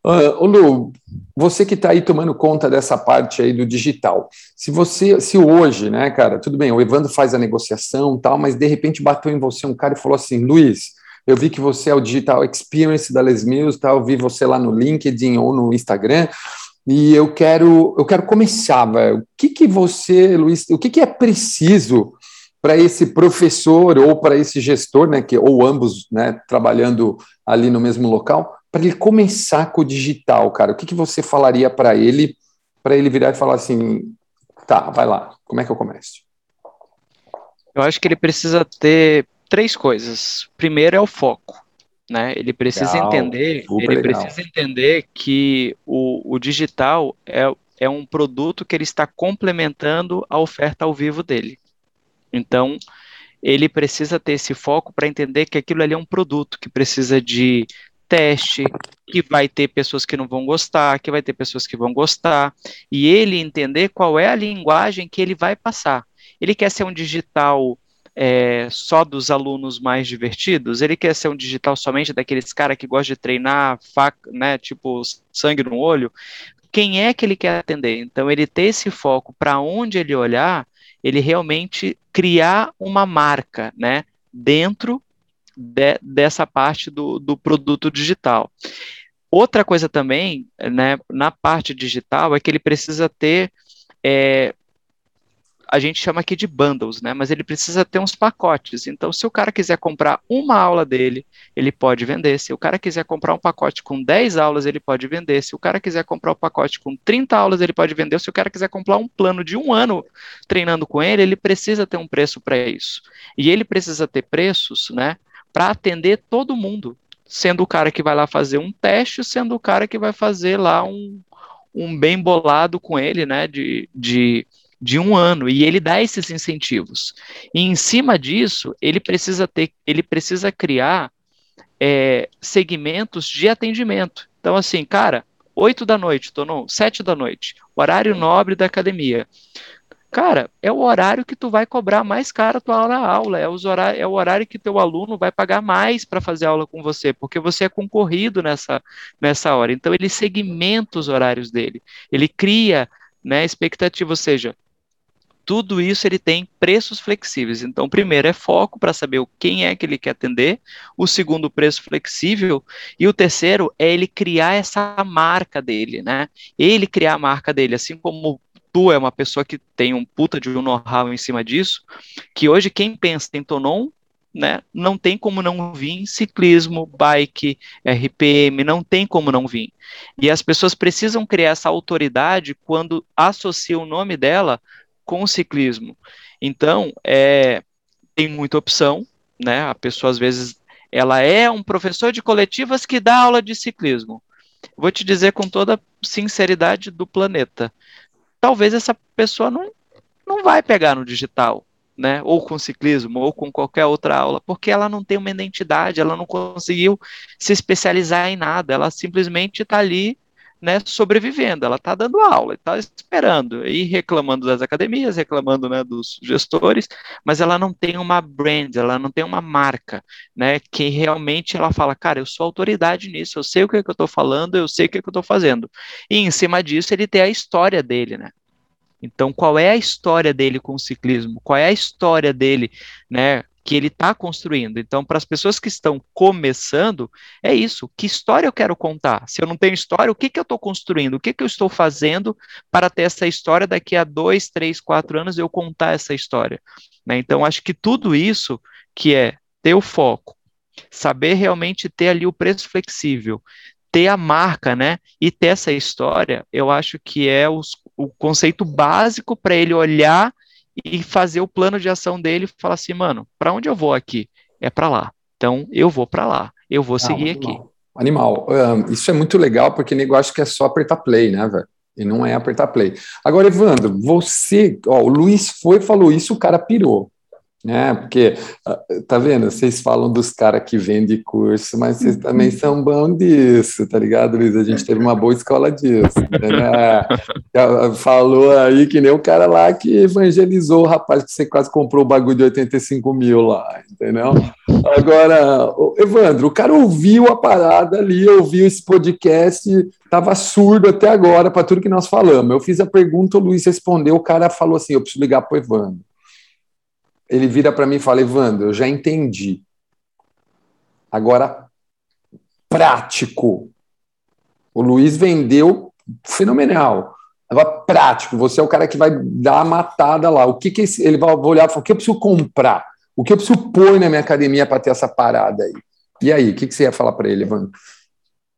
Uh, Lu, você que está aí tomando conta dessa parte aí do digital, se você, se hoje, né, cara, tudo bem, o Evandro faz a negociação tal, mas de repente bateu em você um cara e falou assim, Luiz, eu vi que você é o Digital Experience da Les Mills, tá? eu vi você lá no LinkedIn ou no Instagram, e eu quero, eu quero começar, velho. O que que você, Luiz, o que que é preciso para esse professor ou para esse gestor, né, que ou ambos, né, trabalhando ali no mesmo local, para ele começar com o digital, cara? O que, que você falaria para ele, para ele virar e falar assim, tá, vai lá, como é que eu começo? Eu acho que ele precisa ter três coisas. Primeiro é o foco, né? Ele precisa legal, entender, ele legal. precisa entender que o, o digital é, é um produto que ele está complementando a oferta ao vivo dele. Então, ele precisa ter esse foco para entender que aquilo ali é um produto que precisa de teste, que vai ter pessoas que não vão gostar, que vai ter pessoas que vão gostar, e ele entender qual é a linguagem que ele vai passar. Ele quer ser um digital é, só dos alunos mais divertidos? Ele quer ser um digital somente daqueles caras que gostam de treinar, faca, né, tipo sangue no olho? Quem é que ele quer atender? Então, ele ter esse foco para onde ele olhar, ele realmente criar uma marca, né, dentro de, dessa parte do, do produto digital. Outra coisa também, né, na parte digital, é que ele precisa ter, é, a gente chama aqui de bundles, né, mas ele precisa ter uns pacotes. Então, se o cara quiser comprar uma aula dele, ele pode vender. Se o cara quiser comprar um pacote com 10 aulas, ele pode vender. Se o cara quiser comprar um pacote com 30 aulas, ele pode vender. Se o cara quiser comprar um plano de um ano treinando com ele, ele precisa ter um preço para isso. E ele precisa ter preços, né, para atender todo mundo, sendo o cara que vai lá fazer um teste, sendo o cara que vai fazer lá um, um bem bolado com ele, né, de, de, de um ano, e ele dá esses incentivos. E em cima disso, ele precisa ter, ele precisa criar é, segmentos de atendimento. Então, assim, cara, 8 da noite, Tonon, 7 da noite, horário nobre da academia. Cara, é o horário que tu vai cobrar mais caro a tua aula, aula. É, os horário, é o horário que teu aluno vai pagar mais para fazer aula com você, porque você é concorrido nessa, nessa hora. Então, ele segmenta os horários dele. Ele cria né, expectativa, ou seja, tudo isso ele tem preços flexíveis. Então, primeiro é foco para saber quem é que ele quer atender, o segundo, preço flexível, e o terceiro é ele criar essa marca dele, né? Ele criar a marca dele, assim como tu é uma pessoa que tem um puta de um know-how em cima disso, que hoje quem pensa em Tonon né, não tem como não vir ciclismo, bike, RPM, não tem como não vir. E as pessoas precisam criar essa autoridade quando associam o nome dela com o ciclismo. Então, é, tem muita opção, né? A pessoa às vezes ela é um professor de coletivas que dá aula de ciclismo. Vou te dizer com toda sinceridade do planeta. Talvez essa pessoa não, não vai pegar no digital, né? Ou com ciclismo, ou com qualquer outra aula, porque ela não tem uma identidade, ela não conseguiu se especializar em nada, ela simplesmente está ali, né, sobrevivendo, ela está dando aula, está esperando, e reclamando das academias, reclamando, né, dos gestores, mas ela não tem uma brand, ela não tem uma marca, né, que realmente ela fala, cara, eu sou autoridade nisso, eu sei o que, é que eu estou falando, eu sei o que, é que eu estou fazendo, e em cima disso ele tem a história dele, né, então, qual é a história dele com o ciclismo? Qual é a história dele, né, que ele está construindo? Então, para as pessoas que estão começando, é isso. Que história eu quero contar? Se eu não tenho história, o que, que eu estou construindo? O que, que eu estou fazendo para ter essa história daqui a dois, três, quatro anos eu contar essa história? Né? Então, acho que tudo isso que é ter o foco, saber realmente ter ali o preço flexível, ter a marca, né? E ter essa história, eu acho que é os, o conceito básico para ele olhar e fazer o plano de ação dele e falar assim, mano, para onde eu vou aqui? É para lá. Então, eu vou para lá. Eu vou ah, seguir aqui. Animal. Um, isso é muito legal, porque nego acha que é só apertar play, né, velho? E não é apertar play. Agora, Evandro, você, ó, o Luiz foi e falou isso, o cara pirou. É, porque, ah, tá vendo? Vocês falam dos caras que vendem curso, mas vocês uhum. também são bons disso, tá ligado, Luiz? A gente teve uma boa escola disso. Né? Falou aí que nem o cara lá que evangelizou o rapaz que você quase comprou o bagulho de 85 mil lá, entendeu? Agora, Evandro, o cara ouviu a parada ali, ouviu esse podcast, tava surdo até agora para tudo que nós falamos. Eu fiz a pergunta, o Luiz respondeu, o cara falou assim: eu preciso ligar pro Evandro ele vira para mim e fala: Evandro, eu já entendi. Agora, prático. O Luiz vendeu fenomenal. Agora, prático. Você é o cara que vai dar a matada lá. O que, que ele vai olhar e falar: o que eu preciso comprar? O que eu preciso pôr na minha academia para ter essa parada aí? E aí, o que, que você ia falar para ele, Evandro?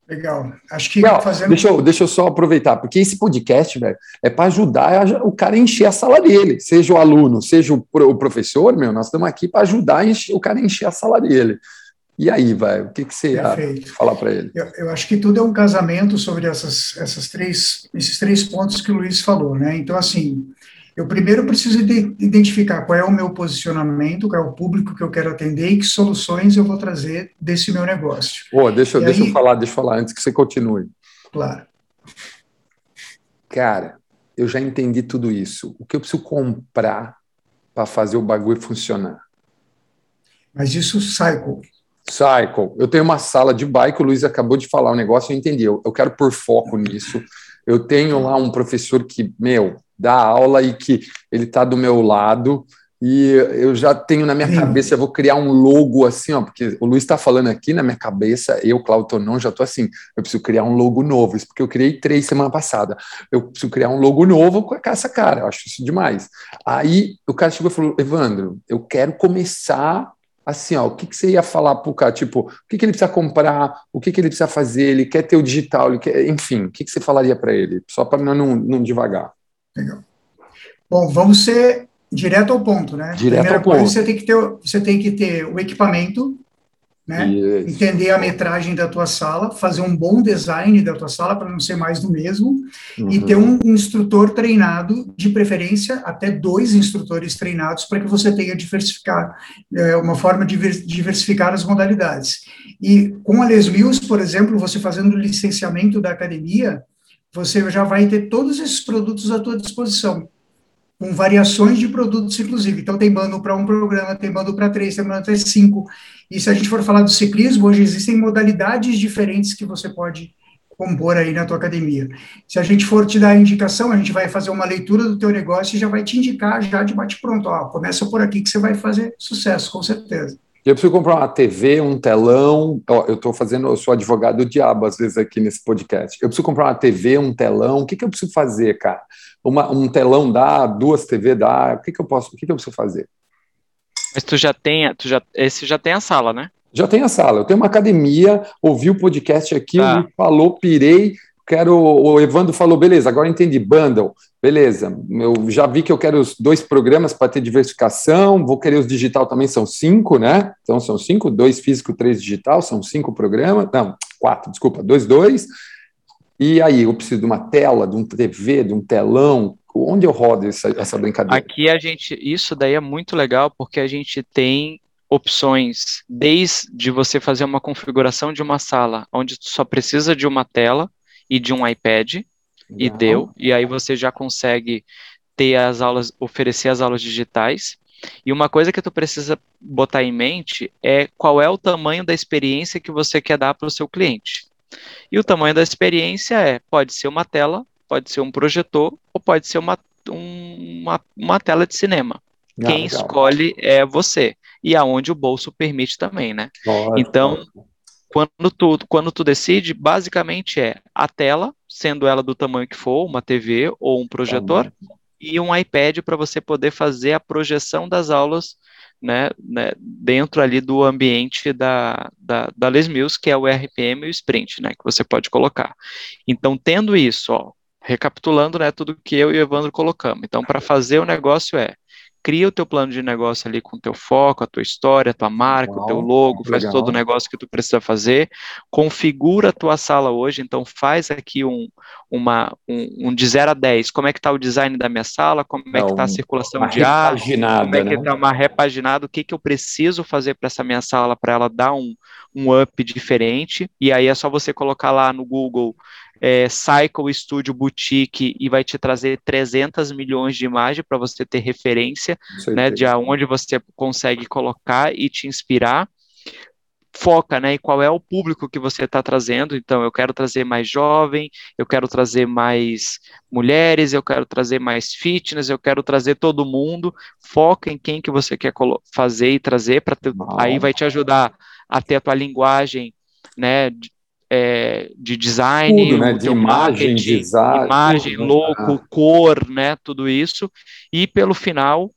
Legal. Acho que Não, fazendo. Deixa eu, deixa eu só aproveitar, porque esse podcast, velho, é para ajudar o cara a encher a sala dele, seja o aluno, seja o, o professor, meu, nós estamos aqui para ajudar encher, o cara a encher a sala dele. E aí, vai, o que, que você Perfeito. ia falar para ele? Eu, eu, acho que tudo é um casamento sobre essas, essas três, esses três pontos que o Luiz falou, né? Então, assim, eu primeiro preciso identificar qual é o meu posicionamento, qual é o público que eu quero atender e que soluções eu vou trazer desse meu negócio. Pô, deixa, deixa aí, eu falar, deixa eu falar antes que você continue. Claro. Cara, eu já entendi tudo isso. O que eu preciso comprar para fazer o bagulho funcionar? Mas isso, Cycle. Cycle. Eu tenho uma sala de bike, o Luiz acabou de falar um negócio, eu entendi. Eu, eu quero pôr foco nisso. Eu tenho lá um professor que, meu, dá aula e que ele está do meu lado e eu já tenho na minha cabeça, eu vou criar um logo assim, ó, porque o Luiz está falando aqui na minha cabeça, eu, Claudio não, já estou assim, eu preciso criar um logo novo, isso porque eu criei três semana passada, eu preciso criar um logo novo com essa cara, eu acho isso demais. Aí o cara chegou e falou, Evandro, eu quero começar assim, ó, o que, que você ia falar para o cara? Tipo, o que, que ele precisa comprar? O que, que ele precisa fazer? Ele quer ter o digital, ele quer, enfim, o que, que você falaria para ele? Só para não, não devagar. Legal. Bom, vamos ser direto ao ponto, né? Direto Primeira ao coisa, ponto. Você tem que ter, você tem que ter o equipamento, né? Entender a metragem da tua sala, fazer um bom design da tua sala para não ser mais do mesmo uhum. e ter um instrutor treinado, de preferência até dois instrutores treinados para que você tenha diversificar é, uma forma de diversificar as modalidades. E com a Les Mills, por exemplo, você fazendo o licenciamento da academia, você já vai ter todos esses produtos à tua disposição, com variações de produtos, inclusive. Então, tem bando para um programa, tem bando para três, tem bando para cinco. E se a gente for falar do ciclismo, hoje existem modalidades diferentes que você pode compor aí na tua academia. Se a gente for te dar a indicação, a gente vai fazer uma leitura do teu negócio e já vai te indicar já de bate-pronto, ó, começa por aqui que você vai fazer sucesso, com certeza. Eu preciso comprar uma TV, um telão. Ó, eu estou fazendo, eu sou advogado do diabo às vezes aqui nesse podcast. Eu preciso comprar uma TV, um telão. O que, que eu preciso fazer, cara? Uma, um telão dá, duas TV dá. O que, que eu posso? O que, que eu preciso fazer? Mas tu já tem, tu já, esse já tem a sala, né? Já tem a sala. Eu tenho uma academia, ouvi o podcast aqui, tá. falou, pirei, quero. O Evandro falou, beleza, agora entendi, bundle, beleza. Eu já vi que eu quero os dois programas para ter diversificação, vou querer os digital também, são cinco, né? Então são cinco, dois físico, três digital, são cinco programas, não, quatro, desculpa, dois, dois. E aí, eu preciso de uma tela, de um TV, de um telão. Onde eu rodo essa, essa brincadeira? Aqui a gente, isso daí é muito legal porque a gente tem opções desde você fazer uma configuração de uma sala onde só precisa de uma tela e de um iPad e deu, e aí você já consegue ter as aulas, oferecer as aulas digitais. E uma coisa que tu precisa botar em mente é qual é o tamanho da experiência que você quer dar para o seu cliente. E o tamanho da experiência é, pode ser uma tela, pode ser um projetor, ou pode ser uma, um, uma, uma tela de cinema. Ah, Quem legal. escolhe é você e aonde o bolso permite também, né? então, quando tu, quando tu decide, basicamente é a tela, sendo ela do tamanho que for, uma TV ou um projetor, e um iPad para você poder fazer a projeção das aulas né, né, dentro ali do ambiente da, da, da Les Mills, que é o RPM e o Sprint, né, que você pode colocar. Então, tendo isso, ó, recapitulando, né, tudo que eu e o Evandro colocamos. Então, para fazer o negócio é cria o teu plano de negócio ali com o teu foco, a tua história, a tua marca, Uau, o teu logo, faz todo o negócio que tu precisa fazer, configura a tua sala hoje, então faz aqui um, uma, um, um de 0 a 10, como é que está o design da minha sala, como é, é que está a circulação de ar, como é que está né? uma repaginada, o que, que eu preciso fazer para essa minha sala, para ela dar um, um up diferente, e aí é só você colocar lá no Google é, Cycle Studio Boutique e vai te trazer 300 milhões de imagens para você ter referência, né, de aonde você consegue colocar e te inspirar. Foca, né, em qual é o público que você está trazendo. Então, eu quero trazer mais jovem, eu quero trazer mais mulheres, eu quero trazer mais fitness, eu quero trazer todo mundo. Foca em quem que você quer fazer e trazer para aí vai te ajudar a ter a tua linguagem, né, é, de design, tudo, né? de imagem, design, imagem, tudo, louco, né? cor, né? Tudo isso. E pelo final,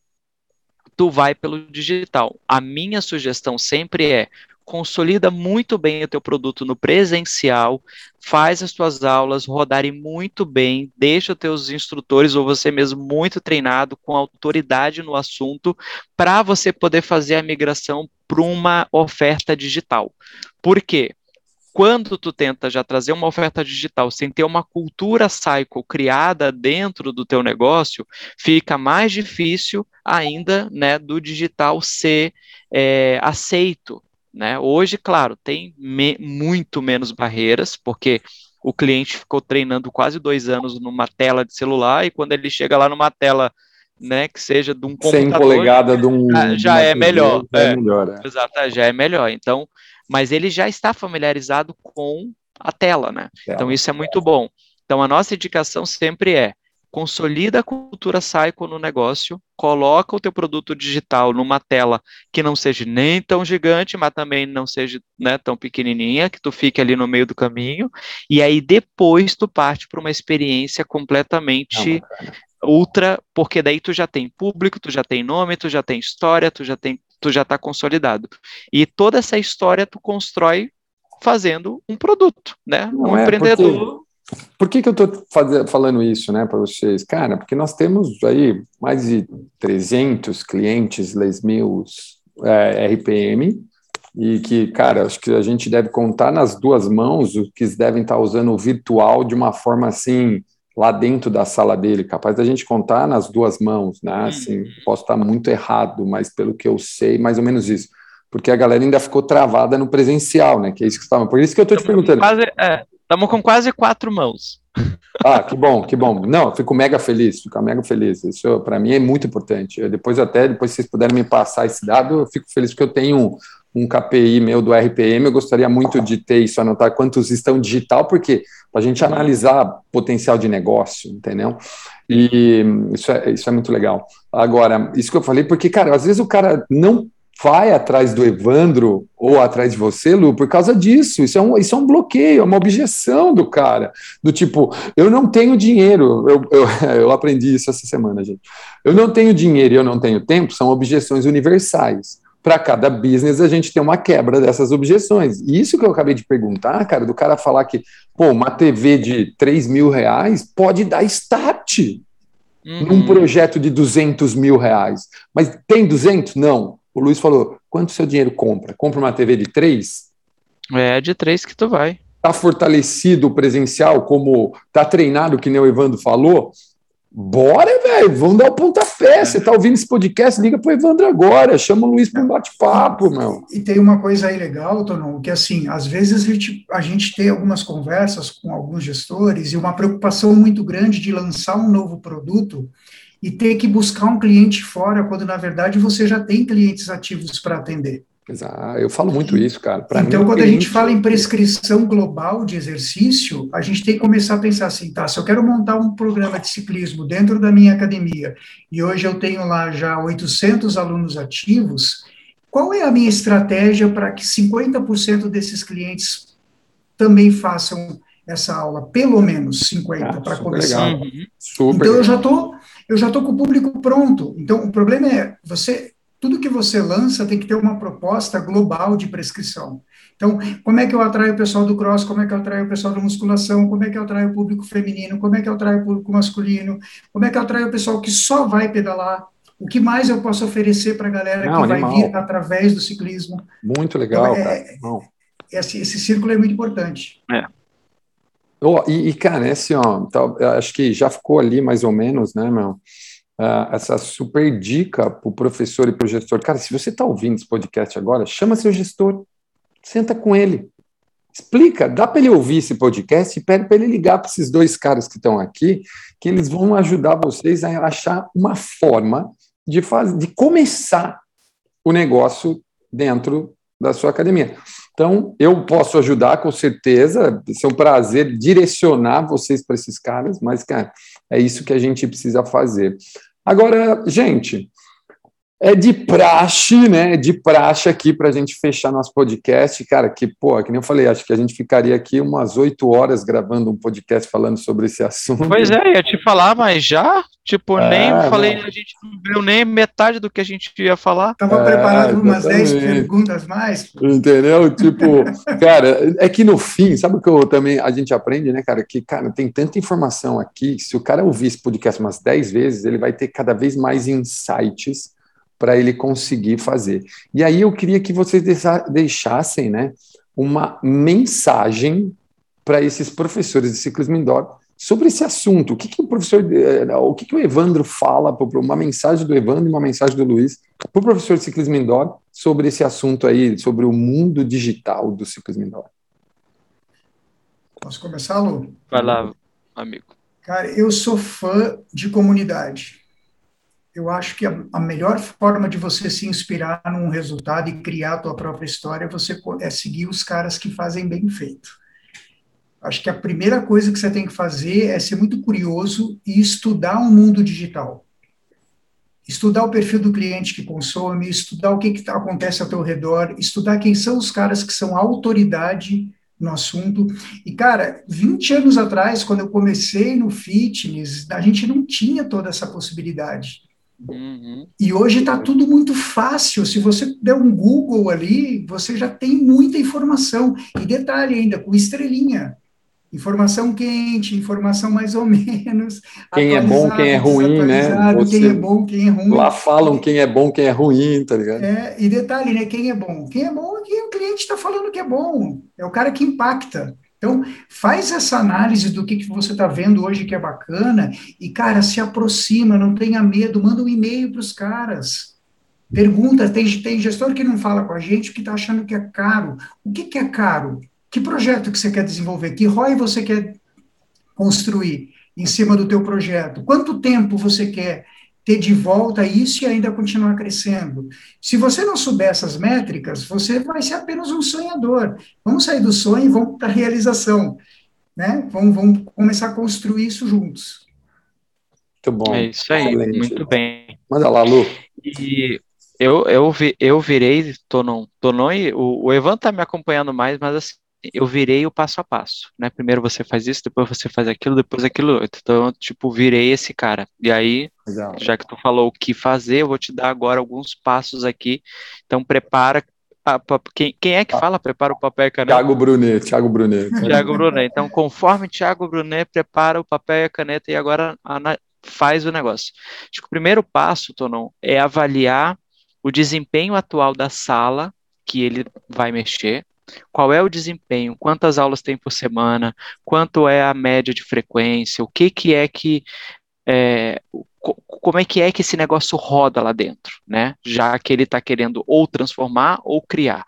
tu vai pelo digital. A minha sugestão sempre é consolida muito bem o teu produto no presencial, faz as tuas aulas rodarem muito bem, deixa os teus instrutores ou você mesmo muito treinado, com autoridade no assunto, para você poder fazer a migração para uma oferta digital. Por quê? Quando tu tenta já trazer uma oferta digital sem ter uma cultura cycle criada dentro do teu negócio, fica mais difícil ainda, né, do digital ser é, aceito, né? Hoje, claro, tem me muito menos barreiras, porque o cliente ficou treinando quase dois anos numa tela de celular e quando ele chega lá numa tela né, que seja de um computador, 100 polegada de um já, já é melhor, é, é melhor é. exato, já é melhor. Então, mas ele já está familiarizado com a tela, né? Então isso é muito bom. Então a nossa indicação sempre é consolida a cultura Cycle no negócio, coloca o teu produto digital numa tela que não seja nem tão gigante, mas também não seja né, tão pequenininha, que tu fique ali no meio do caminho, e aí depois tu parte para uma experiência completamente ultra, porque daí tu já tem público, tu já tem nome, tu já tem história, tu já tem tu já está consolidado. E toda essa história tu constrói fazendo um produto, né? Não um é, empreendedor. Porque, por que, que eu estou falando isso, né, para vocês? Cara, porque nós temos aí mais de 300 clientes Les Mills é, RPM e que, cara, acho que a gente deve contar nas duas mãos os que devem estar tá usando o virtual de uma forma assim lá dentro da sala dele, capaz da gente contar nas duas mãos, né? Uhum. Assim, posso estar muito errado, mas pelo que eu sei, mais ou menos isso. Porque a galera ainda ficou travada no presencial, né? Que é isso que estava. Por isso que eu estou te perguntando. Quase, é, Estamos com quase quatro mãos. Ah, que bom, que bom. Não, fico mega feliz, fico mega feliz. Isso para mim é muito importante. Eu, depois até, depois se vocês puderem me passar esse dado, eu fico feliz porque eu tenho um KPI meu do RPM, eu gostaria muito de ter isso, anotar quantos estão digital, porque para a gente analisar potencial de negócio, entendeu? E isso é, isso é muito legal. Agora, isso que eu falei, porque, cara, às vezes o cara não vai atrás do Evandro ou atrás de você, Lu, por causa disso. Isso é um, isso é um bloqueio, é uma objeção do cara. Do tipo, eu não tenho dinheiro. Eu, eu, eu aprendi isso essa semana, gente. Eu não tenho dinheiro e eu não tenho tempo são objeções universais. Para cada business, a gente tem uma quebra dessas objeções. E isso que eu acabei de perguntar, cara, do cara falar que, pô, uma TV de 3 mil reais pode dar start uhum. num projeto de 200 mil reais. Mas tem 200? Não o Luiz falou: quanto seu dinheiro compra? Compra uma TV de três? É de três que tu vai. Está fortalecido o presencial, como está treinado, que nem o Evandro falou? Bora, velho, vamos dar o pontapé. Você está ouvindo esse podcast? Liga para o Evandro agora, chama o Luiz para um bate-papo, meu. E tem uma coisa aí legal, Tonon, que assim, às vezes a gente, a gente tem algumas conversas com alguns gestores e uma preocupação muito grande de lançar um novo produto e ter que buscar um cliente fora, quando na verdade você já tem clientes ativos para atender. Exato, eu falo muito isso, cara. Pra então, mim, quando cliente... a gente fala em prescrição global de exercício, a gente tem que começar a pensar assim, tá, se eu quero montar um programa de ciclismo dentro da minha academia, e hoje eu tenho lá já 800 alunos ativos, qual é a minha estratégia para que 50% desses clientes também façam essa aula, pelo menos 50 ah, para começar. Legal. Uhum. Então eu já estou eu já estou com o público pronto. Então, o problema é, você, tudo que você lança tem que ter uma proposta global de prescrição. Então, como é que eu atraio o pessoal do cross, como é que eu atraio o pessoal da musculação, como é que eu atraio o público feminino, como é que eu atraio o público masculino, como é que eu atraio o pessoal que só vai pedalar, o que mais eu posso oferecer para a galera Não, que animal. vai vir através do ciclismo. Muito legal, então, é, cara. Esse, esse círculo é muito importante. É. Oh, e, e, cara, esse, ó, tá, acho que já ficou ali mais ou menos, né, meu? Uh, essa super dica para o professor e para o gestor. Cara, se você está ouvindo esse podcast agora, chama seu gestor, senta com ele, explica, dá para ele ouvir esse podcast e pede para ele ligar para esses dois caras que estão aqui, que eles vão ajudar vocês a achar uma forma de, fazer, de começar o negócio dentro da sua academia. Então, eu posso ajudar com certeza, é um prazer direcionar vocês para esses caras, mas, cara, é isso que a gente precisa fazer. Agora, gente, é de praxe, né? É de praxe aqui para a gente fechar nosso podcast, cara. Que, pô, que nem eu falei, acho que a gente ficaria aqui umas oito horas gravando um podcast falando sobre esse assunto. Pois é, ia te falar, mas já, tipo, é, nem falei, a gente não viu nem metade do que a gente ia falar. Estava é, preparado umas dez perguntas mais. Entendeu? Tipo, cara, é que no fim, sabe o que eu também a gente aprende, né, cara? Que, cara, tem tanta informação aqui, se o cara ouvir esse podcast umas dez vezes, ele vai ter cada vez mais insights para ele conseguir fazer. E aí eu queria que vocês deixassem né, uma mensagem para esses professores de ciclismo indoor sobre esse assunto. O que, que o professor, eh, o que, que o Evandro fala, uma mensagem do Evandro e uma mensagem do Luiz para o professor de ciclismo indoor sobre esse assunto aí, sobre o mundo digital do ciclismo indoor. Posso começar, Lu? Vai lá, amigo. Cara, eu sou fã de comunidade eu acho que a, a, melhor forma de você se inspirar num resultado e criar a tua própria história você é seguir os caras que fazem bem feito. Acho que a primeira coisa que você tem que fazer é ser muito curioso e estudar o um mundo digital. Estudar o perfil do cliente que consome, estudar o que, que acontece ao teu redor, estudar quem são os caras que são autoridade no assunto. E, cara, 20 anos atrás, quando eu comecei no fitness, a gente não tinha toda essa possibilidade. Uhum. E hoje está tudo muito fácil. Se você der um Google ali, você já tem muita informação. E detalhe ainda, com estrelinha. Informação quente, informação mais ou menos. Quem é bom, quem é ruim, né? Você, quem é bom, quem é ruim. Lá falam quem é bom, quem é ruim, tá ligado? É, e detalhe, né? Quem é bom? Quem é bom é quem o cliente está falando que é bom. É o cara que impacta. Então, faz essa análise do que, que você está vendo hoje que é bacana e, cara, se aproxima, não tenha medo, manda um e-mail para os caras. Pergunta, tem, tem gestor que não fala com a gente que está achando que é caro. O que, que é caro? que projeto que você quer desenvolver, que ROI você quer construir em cima do teu projeto, quanto tempo você quer ter de volta isso e ainda continuar crescendo. Se você não souber essas métricas, você vai ser apenas um sonhador. Vamos sair do sonho e vamos para a realização. Né? Vamos, vamos começar a construir isso juntos. Muito bom. É isso aí, Excelente. muito bem. Manda lá, Lu. E eu, eu, vi, eu virei, Tonon, Tonon e o, o Evan está me acompanhando mais, mas assim, eu virei o passo a passo, né? Primeiro você faz isso, depois você faz aquilo, depois aquilo outro. Então, tipo, virei esse cara. E aí, Legal. já que tu falou o que fazer, eu vou te dar agora alguns passos aqui. Então, prepara. quem, quem é que fala? Prepara o papel e a caneta. Tiago Brunet, Tiago Brunet. Tiago Brunet. Então, conforme Tiago Brunet prepara o papel e a caneta e agora faz o negócio. Acho que o primeiro passo, Tonon, é avaliar o desempenho atual da sala que ele vai mexer, qual é o desempenho, quantas aulas tem por semana, quanto é a média de frequência, o que, que é que é, como é que é que esse negócio roda lá dentro, né? Já que ele está querendo ou transformar ou criar.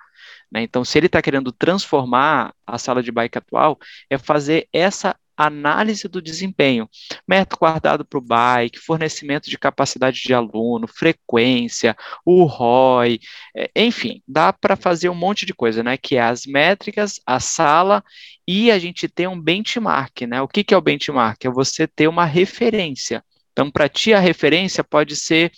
Né? Então, se ele está querendo transformar a sala de bike atual, é fazer essa análise do desempenho, método guardado para o bike, fornecimento de capacidade de aluno, frequência, o ROI, é, enfim, dá para fazer um monte de coisa, né? Que é as métricas, a sala e a gente ter um benchmark, né? O que, que é o benchmark? É você ter uma referência. Então, para ti, a referência pode ser,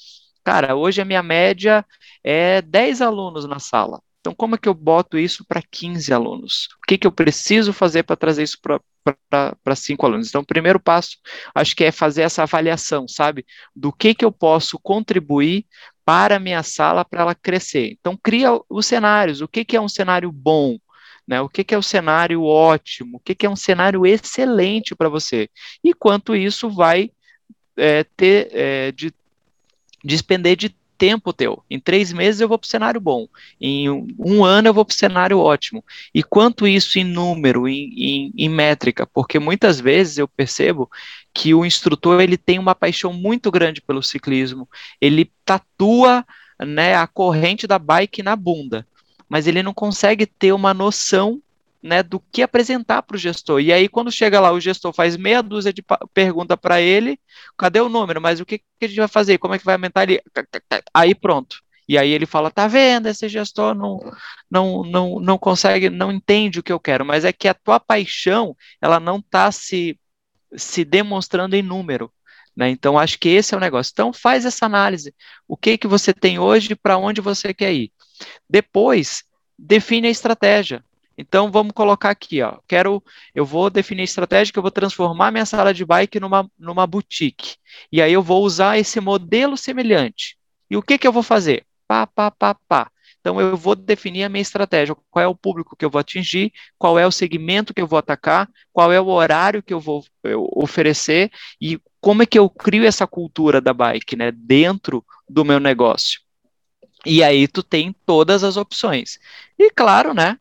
cara, hoje a minha média é 10 alunos na sala. Então, como é que eu boto isso para 15 alunos? O que, que eu preciso fazer para trazer isso para cinco alunos? Então, o primeiro passo, acho que é fazer essa avaliação, sabe? Do que, que eu posso contribuir para a minha sala para ela crescer. Então, cria os cenários. O que, que é um cenário bom? Né? O que, que é um cenário ótimo? O que, que é um cenário excelente para você? E quanto isso vai é, ter é, de despender de tempo teu. Em três meses eu vou para o cenário bom. Em um ano eu vou para o cenário ótimo. E quanto isso em número, em, em, em, métrica? Porque muitas vezes eu percebo que o instrutor ele tem uma paixão muito grande pelo ciclismo. Ele tatua né, a corrente da bike na bunda, mas ele não consegue ter uma noção né, do que apresentar para o gestor. E aí, quando chega lá, o gestor faz meia dúzia de pergunta para ele, cadê o número? Mas o que, que, a gente vai fazer? Como é que vai aumentar ali? Aí pronto. E aí ele fala, tá vendo, esse gestor não, não, não, não consegue, não entende o que eu quero, mas é que a tua paixão, ela não está se, se demonstrando em número. Né? Então, acho que esse é o negócio. Então, faz essa análise. O que, que você tem hoje para onde você quer ir. Depois, define a estratégia. Então vamos colocar aqui, ó. Quero, eu vou definir estratégia que eu vou transformar minha sala de bike numa, numa boutique. E aí eu vou usar esse modelo semelhante. E o que que eu vou fazer? Pá, pá, pá, pá. Então eu vou definir a minha estratégia, qual é o público que eu vou atingir, qual é o segmento que eu vou atacar, qual é o horário que eu vou eu, oferecer e como é que eu crio essa cultura da bike, né, dentro do meu negócio. E aí tu tem todas as opções. E claro, né,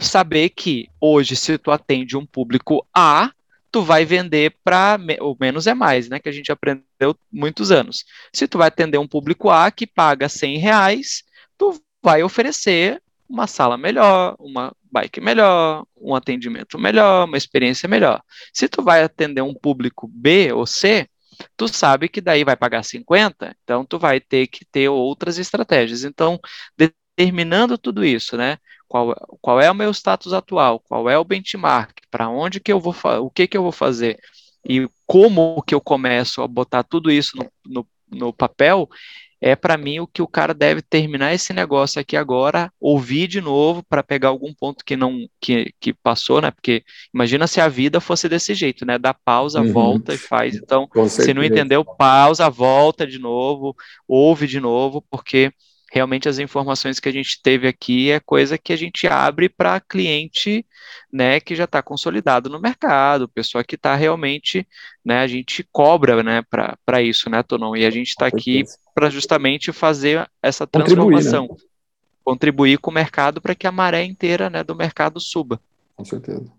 saber que hoje, se tu atende um público A, tu vai vender para o menos é mais, né? Que a gente aprendeu muitos anos. Se tu vai atender um público A que paga 100 reais, tu vai oferecer uma sala melhor, uma bike melhor, um atendimento melhor, uma experiência melhor. Se tu vai atender um público B ou C, tu sabe que daí vai pagar 50, então tu vai ter que ter outras estratégias. Então, determinando tudo isso, né? Qual, qual é o meu status atual, qual é o benchmark, para onde que eu vou, o que que eu vou fazer e como que eu começo a botar tudo isso no, no, no papel, é para mim o que o cara deve terminar esse negócio aqui agora, ouvir de novo para pegar algum ponto que não que, que passou, né? Porque imagina se a vida fosse desse jeito, né? Dá pausa, uhum. volta e faz. Então, se não entendeu, pausa, volta de novo, ouve de novo, porque realmente as informações que a gente teve aqui é coisa que a gente abre para cliente, né, que já está consolidado no mercado, pessoa que está realmente, né, a gente cobra, né, para isso, né, Tonon, e a gente está aqui para justamente fazer essa transformação, contribuir, né? contribuir com o mercado para que a maré inteira, né, do mercado suba. Com certeza.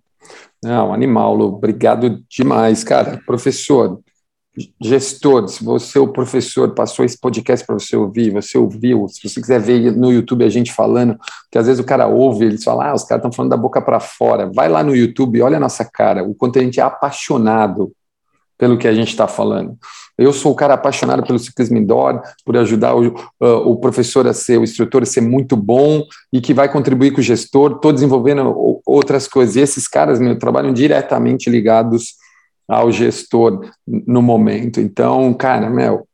Não, animal, Lu, obrigado demais, cara. Professor, gestor, se você, o professor, passou esse podcast para você ouvir, você ouviu, se você quiser ver no YouTube a gente falando, que às vezes o cara ouve, eles falam, ah, os caras estão falando da boca para fora. Vai lá no YouTube, olha a nossa cara, o quanto a gente é apaixonado pelo que a gente está falando. Eu sou o cara apaixonado pelo ciclismo indoor, por ajudar o, uh, o professor a ser, o instrutor a ser muito bom e que vai contribuir com o gestor, estou desenvolvendo outras coisas. E esses caras, meu, trabalham diretamente ligados ao gestor no momento. Então, cara, Mel,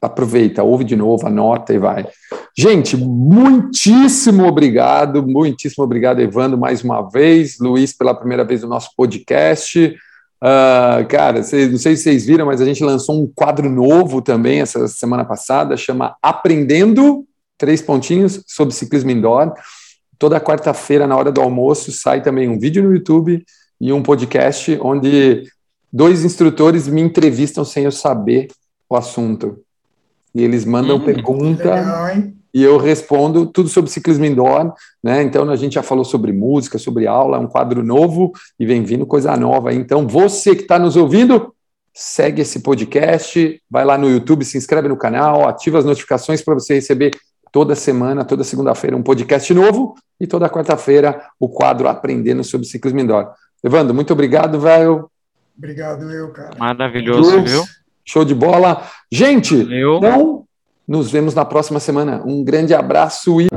aproveita, ouve de novo, anota e vai. Gente, muitíssimo obrigado, muitíssimo obrigado, Evandro, mais uma vez, Luiz, pela primeira vez no nosso podcast. Uh, cara, cês, não sei se vocês viram, mas a gente lançou um quadro novo também essa semana passada, chama Aprendendo, três pontinhos, sobre ciclismo indoor. Toda quarta-feira, na hora do almoço, sai também um vídeo no YouTube e um podcast onde dois instrutores me entrevistam sem eu saber o assunto. E eles mandam hum, pergunta legal, e eu respondo tudo sobre ciclismo indoor, né? Então a gente já falou sobre música, sobre aula, é um quadro novo e vem vindo coisa nova. Então você que está nos ouvindo, segue esse podcast, vai lá no YouTube, se inscreve no canal, ativa as notificações para você receber toda semana, toda segunda-feira um podcast novo e toda quarta-feira o quadro Aprendendo sobre Ciclismo Indoor. Evandro, muito obrigado, velho. Obrigado, eu, cara. Maravilhoso, viu? Show de bola. Gente, Valeu. então nos vemos na próxima semana. Um grande abraço e.